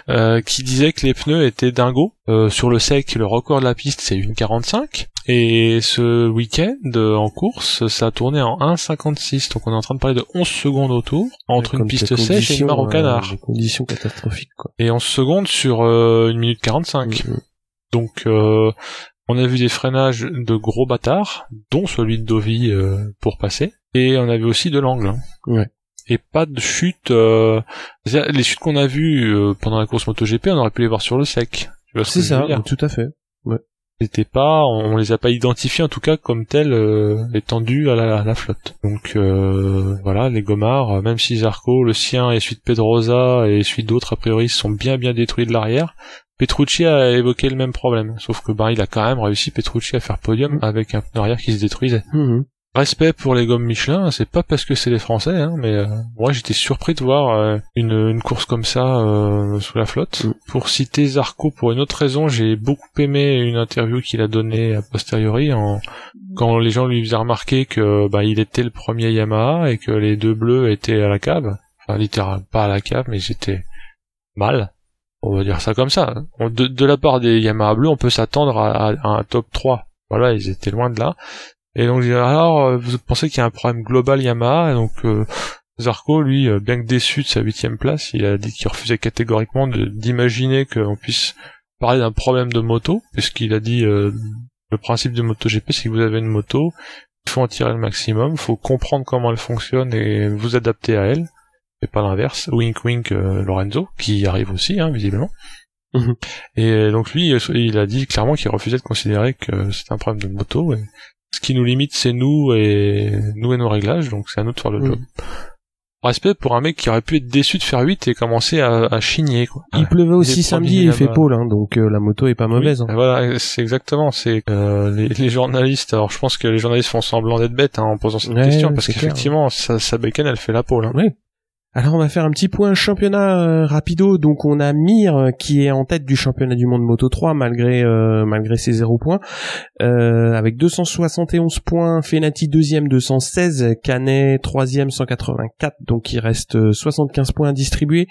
euh, qui disait que les pneus étaient dingos. Euh, sur le sec, le record de la piste c'est 1,45 et ce week-end euh, en course, ça a tourné en 1,56. Donc on est en train de parler de 11 secondes au tour entre une piste sèche et une conditions, mare au euh, canard. Conditions catastrophiques, quoi. Et 11 secondes sur euh, 1 minute 45. Mm, mm. Donc euh, on a vu des freinages de gros bâtards, dont celui de Dovi euh, pour passer, et on a vu aussi de l'angle. hein. Ouais. Et pas de chute. euh, Les chutes qu'on a vues euh, pendant la course MotoGP, on aurait pu les voir sur le sec. Tu vois ce je veux ça, dire? tout à fait. C'était pas, on les a pas identifiés en tout cas comme tels euh, étendus à la, à la flotte. Donc euh, voilà, les gomards, euh, même si Zarco, le sien et celui de Pedrosa et celui d'autres a priori sont bien bien détruits de l'arrière. Petrucci a évoqué le même problème, sauf que bah il a quand même réussi Petrucci à faire podium avec un pneu arrière qui se détruisait. Mhm. Respect pour les gommes Michelin, c'est pas parce que c'est les Français, hein, mais euh, moi j'étais surpris de voir euh, une, une course comme ça euh, sous la flotte. Mm. Pour citer Zarco, pour une autre raison, j'ai beaucoup aimé une interview qu'il a donnée a posteriori en, quand les gens lui faisaient remarquer que bah, il était le premier Yamaha et que les deux bleus étaient à la cave. Enfin littéralement pas à la cave, mais j'étais mal. On va dire ça comme ça. On- De, de la part des Yamaha bleus, on peut s'attendre à, à un top 3. Voilà, ils étaient loin de là. Et donc, alors, euh, vous pensez qu'il y a un problème global Yamaha? Et donc, euh, Zarco, lui, euh, bien que déçu de sa huitième place, il a dit qu'il refusait catégoriquement d'imaginer qu'on puisse parler d'un problème de moto, puisqu'il a dit euh, le principe de MotoGP, c'est que vous avez une moto, Il faut en tirer le maximum, il faut comprendre comment elle fonctionne et vous adapter à elle, et pas l'inverse. Wink wink euh, Lorenzo, qui arrive aussi, hein, visiblement. Mhm. Et donc lui, il a dit clairement qu'il refusait de considérer que c'est un problème de moto. Et ce qui nous limite, c'est nous et nous et nos réglages, donc c'est à nous de faire le Mhm. job. Respect pour un mec qui aurait pu être déçu de faire 8 et commencer à, à chigner, quoi. Il pleuvait aussi samedi et il fait pôle, hein, donc euh, la moto est pas mauvaise. hein. Voilà, c'est exactement. C'est euh, les, les journalistes. Alors, je pense que les journalistes font semblant d'être bêtes hein, en posant cette Ouais, question parce qu'effectivement, sa, sa bécane, elle fait la pole. Hein. Oui. Alors on va faire un petit point championnat euh, rapido. Donc on a Mir euh, qui est en tête du championnat du monde Moto 3 malgré euh, malgré ses 0 points euh, avec 271 points. Fenati deuxième 216, Canet troisième 184. Donc il reste euh, 75 points à distribuer.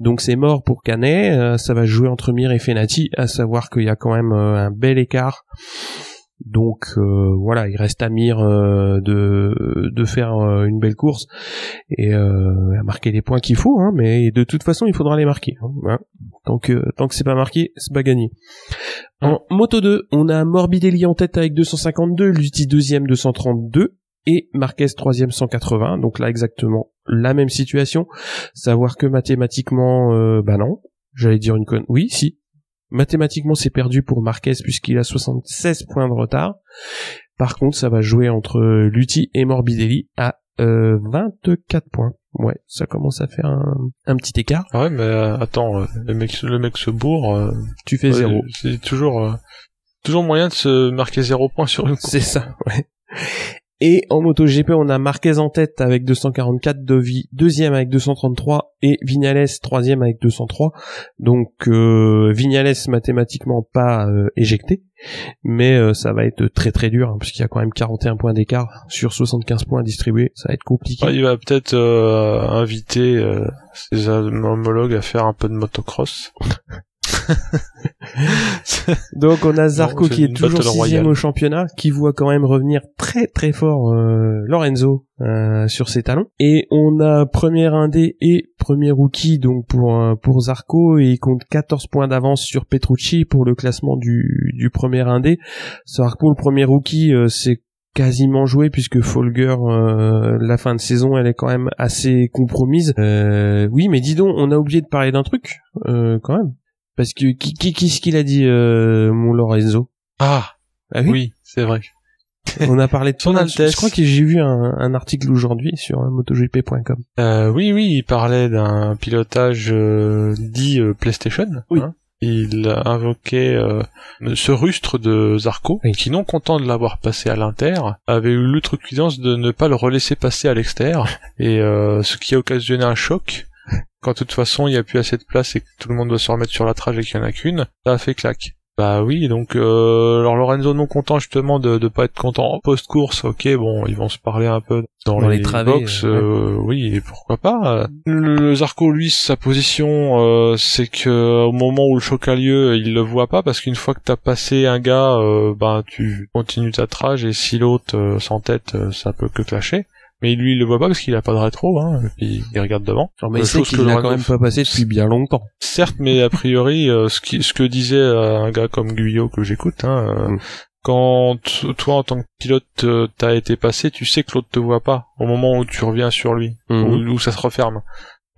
Donc c'est mort pour Canet. Ça va jouer entre Mir et Fenati. À savoir qu'il y a quand même un bel écart. Donc euh, voilà, il reste à Mir euh, de faire euh, une belle course et euh, à marquer les points qu'il faut, hein, mais de toute façon il faudra les marquer. Hein. Tant que tant que c'est pas marqué, c'est pas gagné. En moto 2, on a Morbidelli en tête avec 252, Lutti deuxième 232 et Marquez troisième 180. Donc là exactement la même situation. Savoir que mathématiquement, bah non, j'allais dire une conne. Oui, si. Mathématiquement, c'est perdu pour Marquez puisqu'il a 76 points de retard. Par contre, ça va jouer entre Lutti et Morbidelli à euh, 24 points. Ouais, ça commence à faire un, un petit écart. Ah ouais, mais euh, attends, euh, le mec, le mec se bourre. euh, Tu fais zéro. C'est toujours, euh, toujours moyen de se marquer zéro point sur une course. C'est ça, ouais. Et en MotoGP, on a Marquez en tête avec 244, Dovi deuxième avec 233 et Vignales troisième avec 203. Donc euh, Vignales mathématiquement pas euh, éjecté, mais euh, ça va être très très dur hein, puisqu'il y a quand même 41 points d'écart sur 75 points à distribuer. Ça va être compliqué. Ouais, il va peut-être euh, inviter euh, ses homologues à faire un peu de motocross. Donc on a Zarco Non, qui est toujours sixième au championnat, qui voit quand même revenir très très fort euh, Lorenzo euh, sur ses talons. Et on a premier indé et premier rookie donc pour euh, pour Zarco et il compte 14 points d'avance sur Petrucci pour le classement du du premier indé. Zarco le premier rookie euh, c'est quasiment joué puisque Folger euh, la fin de saison elle est quand même assez compromise. Euh, oui mais dis donc on a oublié de parler d'un truc euh, quand même. Parce que qui qui qu'est-ce qu'il a dit euh, mon Lorenzo? Ah, Ah oui, c'est vrai. On a parlé de Son Je- Altesse. Je crois que j'ai vu un, un article aujourd'hui sur euh, MotoGP.com. Euh, oui, oui, il parlait d'un pilotage euh, dit euh, PlayStation. Oui. hein. Il invoquait euh, ce rustre de Zarco, Oui. qui non content de l'avoir passé à l'Inter, avait eu l'outrecuidance de ne pas le relaisser passer à l'extérieur, et euh, ce qui a occasionné un choc. Quand de toute façon il n'y a plus assez de place et que tout le monde doit se remettre sur la trage et qu'il n'y en a qu'une, ça a fait claque. Bah oui, donc euh, alors Lorenzo non content justement de de pas être content en post-course, ok, bon, ils vont se parler un peu dans, Dans les, les travées, box, euh, oui, et pourquoi pas. Le Zarco, lui, sa position, euh, c'est que au moment où le choc a lieu, il le voit pas parce qu'une fois que t'as passé un gars, euh, ben tu continues ta trage et si l'autre s'entête, ça peut que clasher. Mais lui, il le voit pas parce qu'il a pas de rétro, hein, et puis il regarde devant. Mais il sait chose qu'il l'a quand même pas passé depuis bien longtemps. Certes, mais a priori, euh, ce, qui, ce que disait euh, un gars comme Guyot que j'écoute, hein, euh, Mm. quand toi en tant que pilote euh, t'as été passé, tu sais que l'autre te voit pas au moment où tu reviens sur lui, où, où ça se referme.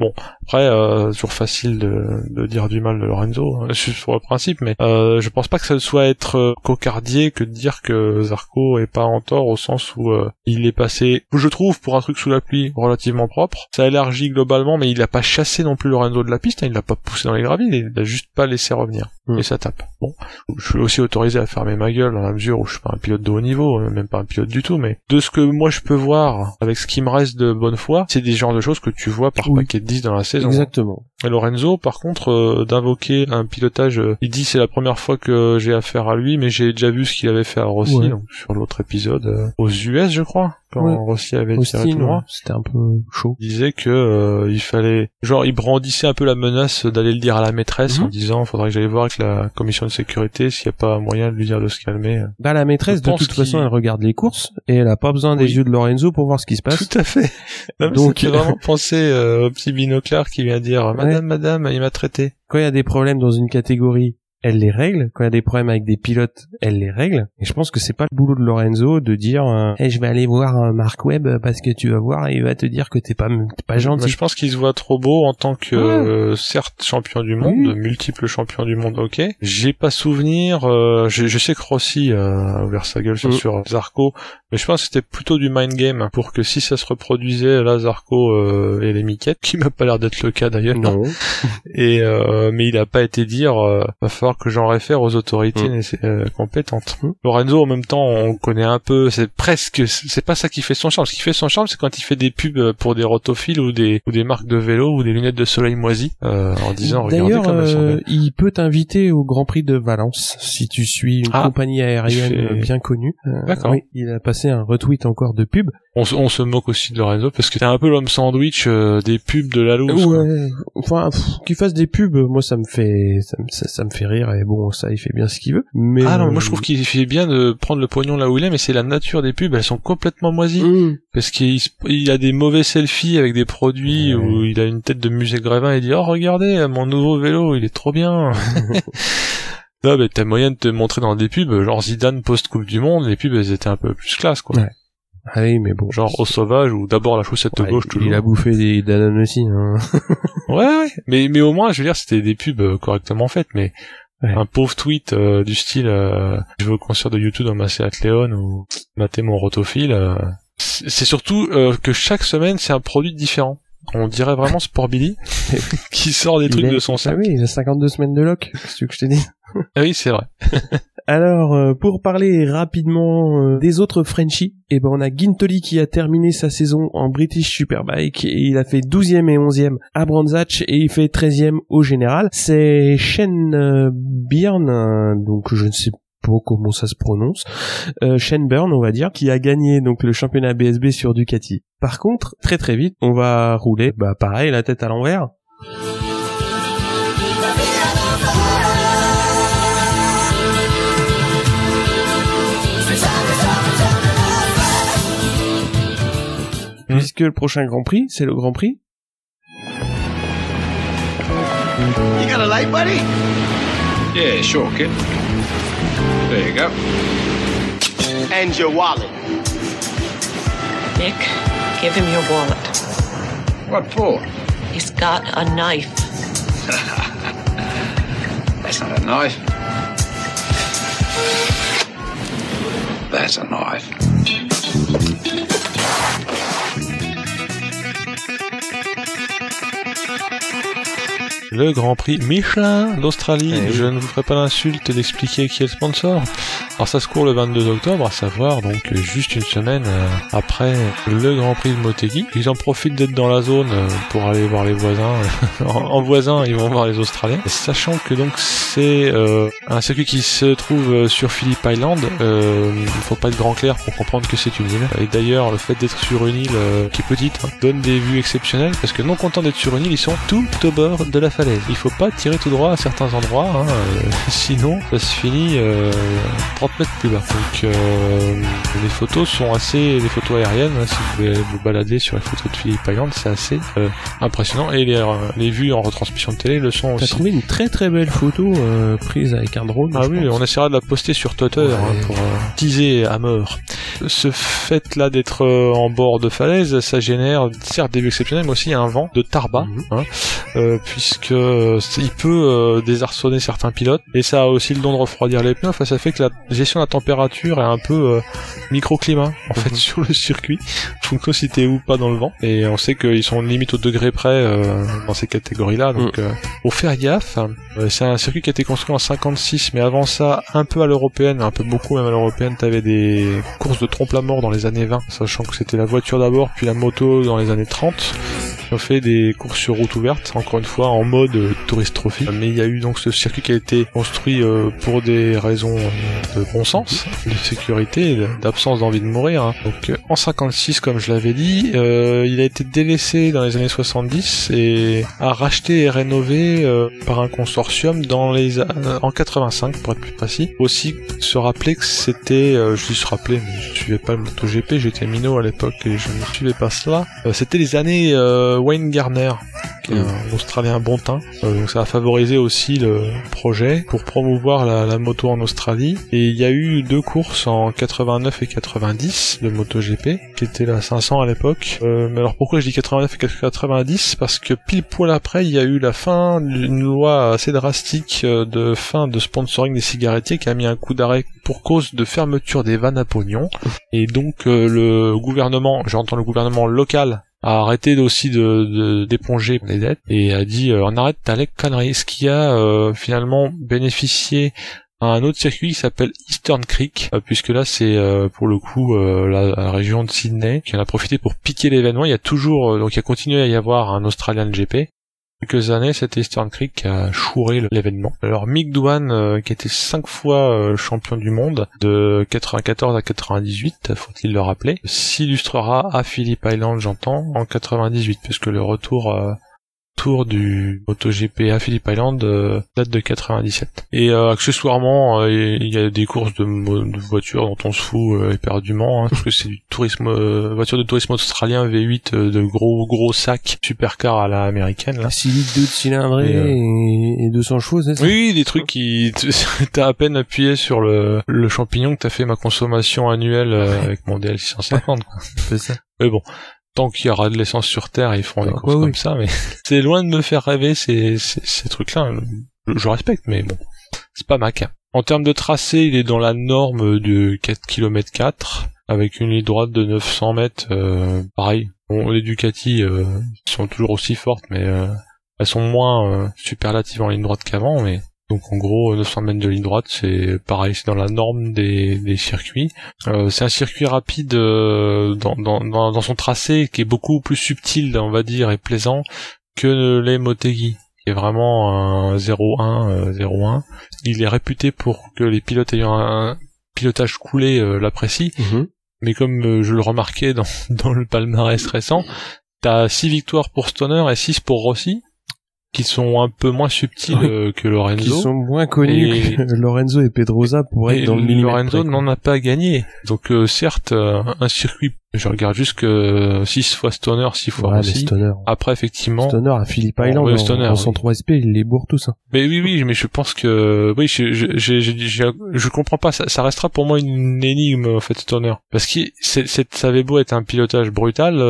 Bon, après, euh, toujours facile de, de dire du mal de Lorenzo, hein, sur le principe, mais euh, je pense pas que ça soit être euh, cocardier que de dire que Zarco est pas en tort au sens où euh, il est passé, je trouve, pour un truc sous la pluie relativement propre. Ça élargit globalement, mais il a pas chassé non plus Lorenzo de la piste, hein, il l'a pas poussé dans les graviers, il l'a juste pas laissé revenir. Mm. Et ça tape. Bon, je suis aussi autorisé à fermer ma gueule dans la mesure où je suis pas un pilote de haut niveau, euh, même pas un pilote du tout, mais de ce que moi je peux voir avec ce qui me reste de bonne foi, c'est des genres de choses que tu vois par Oui. paquet de 10 dans la saison. Exactement. Et Lorenzo, par contre, euh, d'invoquer un pilotage, euh, il dit c'est la première fois que j'ai affaire à lui, mais j'ai déjà vu ce qu'il avait fait à Rossi, Ouais. donc sur l'autre épisode, euh, aux US, je crois, quand Ouais. Rossi avait tiré tout droit. c'était un peu chaud. Il disait que euh, il fallait, genre, il brandissait un peu la menace d'aller le dire à la maîtresse Mhm. en disant, faudrait que j'aille voir avec la commission de sécurité s'il n'y a pas moyen de lui dire de se calmer. Bah la maîtresse de toute façon elle regarde les courses et elle a pas besoin des yeux de Lorenzo pour voir ce qui se passe. Tout à fait. Non, Donc- vraiment penser euh, au petit binoclard qui vient dire, Madame, Madame, il m'a traité. Quand il y a des problèmes dans une catégorie elle les règle. Quand il y a des problèmes avec des pilotes, elle les règle. Et je pense que c'est pas le boulot de Lorenzo de dire euh, hey, je vais aller voir un Mark Webb parce que tu vas voir et il va te dire que t'es pas t'es pas gentil. je pense qu'il se voit trop beau en tant que euh, certes champion du monde, multiple champion du monde. Ok. J'ai pas souvenir. Euh, je, je, sais que Rossi a ouvert sa gueule sur, mm. sur Zarco, mais je pense que c'était plutôt du mind game pour que si ça se reproduisait là Zarco et les miquettes, qui m'a pas l'air d'être le cas d'ailleurs. Non. et mais il a pas été dire va falloir que j'en réfère aux autorités mm. euh, compétentes. Mm. Lorenzo, en même temps, on connaît un peu, c'est presque, c'est pas ça qui fait son charme. Ce qui fait son charme, c'est quand il fait des pubs pour des rotophiles ou des, ou des marques de vélo ou des lunettes de soleil moisies, euh, en disant, regardez comme elles sont euh, il peut t'inviter au Grand Prix de Valence, si tu suis une ah, compagnie aérienne bien connue. D'accord. Oui, il a passé un retweet encore de pub. On, on se moque aussi de Lorenzo parce que t'es un peu l'homme sandwich des pubs de la loose. Ouais. Enfin, qu'il fasse des pubs, moi ça me fait, ça, ça me fait rire et bon, ça, il fait bien ce qu'il veut. Mais ah non, moi je trouve qu'il fait bien de prendre le pognon là où il est, mais c'est la nature des pubs, elles sont complètement moisies. Mm. Parce qu'il il a des mauvais selfies avec des produits où il a une tête de musée Grévin et dit oh regardez mon nouveau vélo, il est trop bien. non mais t'as moyen de te montrer dans des pubs, genre Zidane post Coupe du Monde, les pubs elles étaient un peu plus classe quoi. Ouais. Ah oui, mais bon. Genre au sauvage ou d'abord la chaussette gauche toujours. Il a bouffé des bananes aussi. Hein. ouais, ouais, mais mais au moins, je veux dire, c'était des pubs euh, correctement faites, mais un pauvre tweet euh, du style euh, je veux au concert de YouTube dans ma Seat Leon ou mater mon rotophile. Euh, c'est surtout que chaque semaine c'est un produit différent. On dirait vraiment Sport Billy qui sort des trucs de son sac. Ah oui, il a 52 semaines de lock, c'est ce que je t'ai dit. ah oui, c'est vrai. Alors, euh, pour parler rapidement euh, des autres Frenchies, eh ben on a Gintoli qui a terminé sa saison en British Superbike et il a fait 12e et 11e à Brands et il fait 13e au général. C'est Shen euh, Byrne, donc je ne sais pas comment ça se prononce, euh, Shane Byrne on va dire, qui a gagné donc le championnat BSB sur Ducati. Par contre, très très vite, on va rouler, bah pareil, la tête à l'envers. Puisque le prochain Grand Prix, c'est le Grand Prix. You got a light, buddy? Yeah, sure, kid. There you go. And your wallet. Nick, give him your wallet. What for? He's got a knife. That's not a knife. That's a knife. Le Grand Prix Michelin d'Australie. Eh Je ne vous ferai pas l'insulte d'expliquer qui est le sponsor. Alors ça se court le 22 octobre, à savoir donc juste une semaine euh, après le Grand Prix de Motegi. Ils en profitent d'être dans la zone euh, pour aller voir les voisins. en voisin, ils vont voir les Australiens. Sachant que donc c'est euh, un circuit qui se trouve sur Phillip Island. il faut pas être grand clair pour comprendre que c'est une île. Et d'ailleurs, le fait d'être sur une île qui est petite hein, donne des vues exceptionnelles parce que non content d'être sur une île, ils sont tout au bord de la il faut pas tirer tout droit à certains endroits, hein, euh, sinon ça se finit 30 euh, mètres plus bas. Donc euh, les photos sont assez, les photos aériennes, hein, si vous voulez vous balader sur les photos de Philippe Island, c'est assez impressionnant. Et les, les vues en retransmission de télé le sont aussi. T'as trouvé une très très belle photo prise avec un drone. Ah oui, on essaiera de la poster sur Twitter hein, pour teaser à mort. Ce fait là d'être en bord de falaise, ça génère certes des vues exceptionnelles, mais aussi un vent de tarba, mhm. puisque euh, il peut euh, désarçonner certains pilotes et ça a aussi le don de refroidir les pneus. ça fait que la gestion de la température est un peu euh, microclimat en fait mhm. sur le circuit, fonction si t'es ou pas dans le vent. Et on sait qu'ils sont limite au degré près dans ces catégories-là, donc mm. faut faire gaffe. c'est un circuit qui a été construit en 56, mais avant ça un peu à l'européenne, un peu beaucoup même à l'européenne. T'avais des courses de trompe la mort dans les années 20, sachant que c'était la voiture d'abord, puis la moto dans les années 30. On fait des courses sur route ouverte, encore une fois en mode tourist trophy. Mais il y a eu donc ce circuit qui a été construit euh, pour des raisons euh, de bon sens, de sécurité, d'absence d'envie de mourir. Hein. Donc en 56, comme je l'avais dit, euh, il a été délaissé dans les années 70 et a racheté et rénové par un consortium dans les en 85 pour être plus précis. Aussi se rappeler que c'était, je dis se rappeler, mais je suivais pas le MotoGP, j'étais minot à l'époque et je ne suivais pas cela. c'était les années Wayne Garner. qui est un Australien bon teint. Euh, donc ça a favorisé aussi le projet pour promouvoir la, la, moto en Australie. Et il y a eu deux courses en 89 et 90 de MotoGP, qui étaient la 500 à l'époque. Euh, mais alors pourquoi je dis 89 et 90 Parce que pile poil après, il y a eu la fin d'une loi assez drastique euh, de fin de sponsoring des cigarettiers qui a mis un coup d'arrêt pour cause de fermeture des vannes à pognon. Et donc euh, le gouvernement, j'entends le gouvernement local a arrêté aussi de d'éponger les dettes et a dit euh, on arrête conneries. Ce qui a euh, finalement bénéficié à un autre circuit qui s'appelle Eastern Creek puisque là c'est pour le coup la, région de Sydney qui en a profité pour piquer l'événement. Il y a toujours donc il a continué à y avoir un Australian GP quelques années, c'était Eastern Creek qui a chouré l'événement. Alors Mick Doohan, euh, qui était cinq fois euh, champion du monde, de 94 à 98, faut-il le rappeler, s'illustrera à Phillip Island, j'entends, en 98, puisque le retour euh, tour du MotoGP à Phillip Island euh, date de 97. Et euh, accessoirement, euh, il y a des courses de, voitures dont on se fout éperdument, hein, parce que c'est du tourisme, voiture de tourisme australien V8 de gros gros sacs supercar à la américaine. Là. 6 litres de cylindrée et, et, 200 chevaux, c'est ça? Oui, des trucs qui t'as à peine appuyé sur le, le champignon que t'as fait ma consommation annuelle avec mon DL 650. C'est ça. Mais bon, tant qu'il y aura de l'essence sur Terre, ils feront des courses comme ça, mais c'est loin de me faire rêver ces, ces, trucs-là. Je, respecte, mais bon, c'est pas ma cas. En termes de tracé, il est dans la norme de 4 km 4, avec une ligne droite de 900 mètres, euh, pareil. Bon, les Ducati euh, sont toujours aussi fortes, mais euh, elles sont moins superlatives en ligne droite qu'avant, mais donc en gros 900 mètres de ligne droite, c'est pareil, c'est dans la norme des, des circuits. Euh, c'est un circuit rapide euh, dans, dans, dans, son tracé qui est beaucoup plus subtil, on va dire, et plaisant que les Motegi qui est vraiment un 0-1, 0-1. Euh, Il est réputé pour que les pilotes ayant un pilotage coulé l'apprécient. Mhm. Mais comme je le remarquais dans, dans le palmarès récent, t'as 6 victoires pour Stoner et 6 pour Rossi qui sont un peu moins subtils euh, que Lorenzo. Qui sont moins connus que Lorenzo et Pedrosa pour être dans le Lorenzo n'en a pas gagné. Donc euh, certes, euh, un circuit, je regarde juste que 6 fois Stoner, 6 fois ouais, Stoner. Après effectivement... Stoner à Philippe Island, ouais, Stoner, en, 103 SP, il les bourre tous. Hein. Mais oui, oui, mais je pense que... Oui, je, je, je, je, je comprends pas, ça, ça, restera pour moi une énigme en fait Stoner. Parce que ça avait beau être un pilotage brutal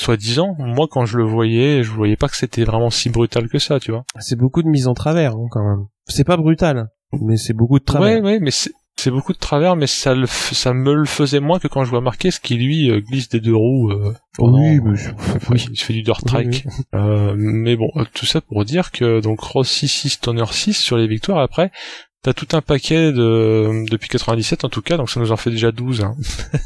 soi-disant, moi quand je le voyais, je voyais pas que c'était vraiment si brutal que ça, tu vois. C'est beaucoup de mise en travers hein, quand même. C'est pas brutal, mais c'est beaucoup de travers. Ouais, ouais, mais c'est beaucoup de travers, mais ça, le ça me le faisait moins que quand je vois Marquez qui lui euh, glisse des deux roues. Euh, oui, mais oui. il fait du dirt track. Euh, mais bon, tout ça pour dire que donc Rossi 6, Toner 6 sur les victoires. Après, T'as tout un paquet de depuis 97 en tout cas, donc ça nous en fait déjà 12. Hein.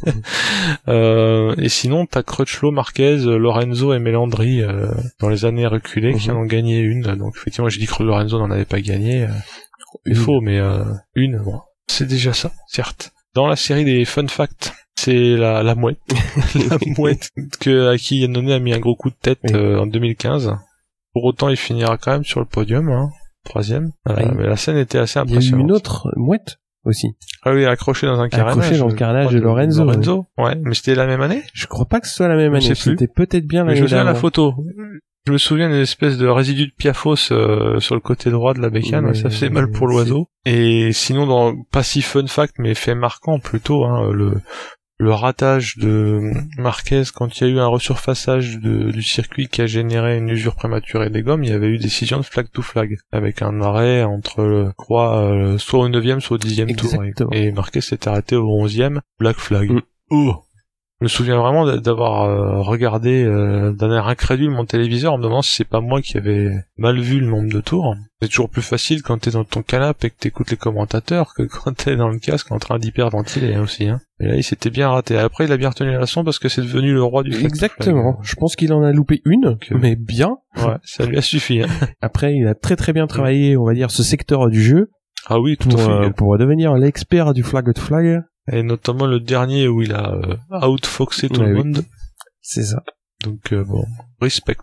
euh, et sinon, t'as Crutchlow, Marquez, Lorenzo et Melandri euh, dans les années reculées qui mhm. en ont gagné une. Donc effectivement, j'ai dit que Lorenzo n'en avait pas gagné. Euh, il faut, mais euh, une, bon, c'est déjà ça, certes. Dans la série des fun facts, c'est la, la mouette, la mouette que à qui Yannone a mis un gros coup de tête en 2015. Pour autant, il finira quand même sur le podium. Hein troisième. Euh, mais la scène était assez impressionnante. Il y a eu une autre mouette aussi. Ah oui, accroché dans un carnage. Accroché dans le carnage de Lorenzo. Lorenzo, ouais. Mais c'était la même année? Je crois pas que ce soit la même année. C'était peut-être bien l'année Je me souviens la photo. Je me souviens d'une espèce de résidu de piafos euh, sur le côté droit de la bécane. ça fait mal pour l'oiseau. Et sinon, dans pas si fun fact, mais fait marquant plutôt, hein, le le ratage de Marquez quand il y a eu un resurfaçage du circuit qui a généré une usure prématurée des gommes, il y avait eu décision de flag to flag avec un arrêt entre quoi euh, soit au 9 soit au 10 tour et, Marquez s'est arrêté au 11e black flag. Mm. Oh je me souviens vraiment d'avoir euh, regardé euh, d'un air incrédule mon téléviseur en me demandant si c'est pas moi qui avais mal vu le nombre de tours. C'est toujours plus facile quand t'es dans ton canapé et que t'écoutes les commentateurs que quand t'es dans le casque en train d'hyperventiler aussi. Hein. Et là, il s'était bien raté. Après, il a bien retenu la leçon parce que c'est devenu le roi du Exactement. Je pense qu'il en a loupé une, euh, mais bien. Ouais, ça lui a suffi. Hein. Après, il a très très bien travaillé, on va dire, ce secteur du jeu. Ah oui, tout pour, à fait. pour devenir l'expert du flag to flag et notamment le dernier où il a euh, outfoxé tout le monde. C'est ça. Donc euh, bon, respect.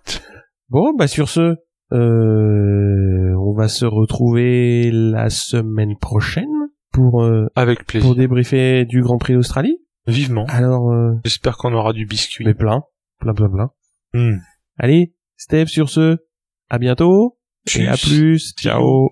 Bon, bah sur ce, euh, on va se retrouver la semaine prochaine pour euh, avec plaisir pour débriefer du Grand Prix d'Australie. Vivement. Alors, j'espère qu'on aura du biscuit. Mais plein, plein, plein, plein. Hmm. Allez, Steph, sur ce, à bientôt. Et à plus. Ciao.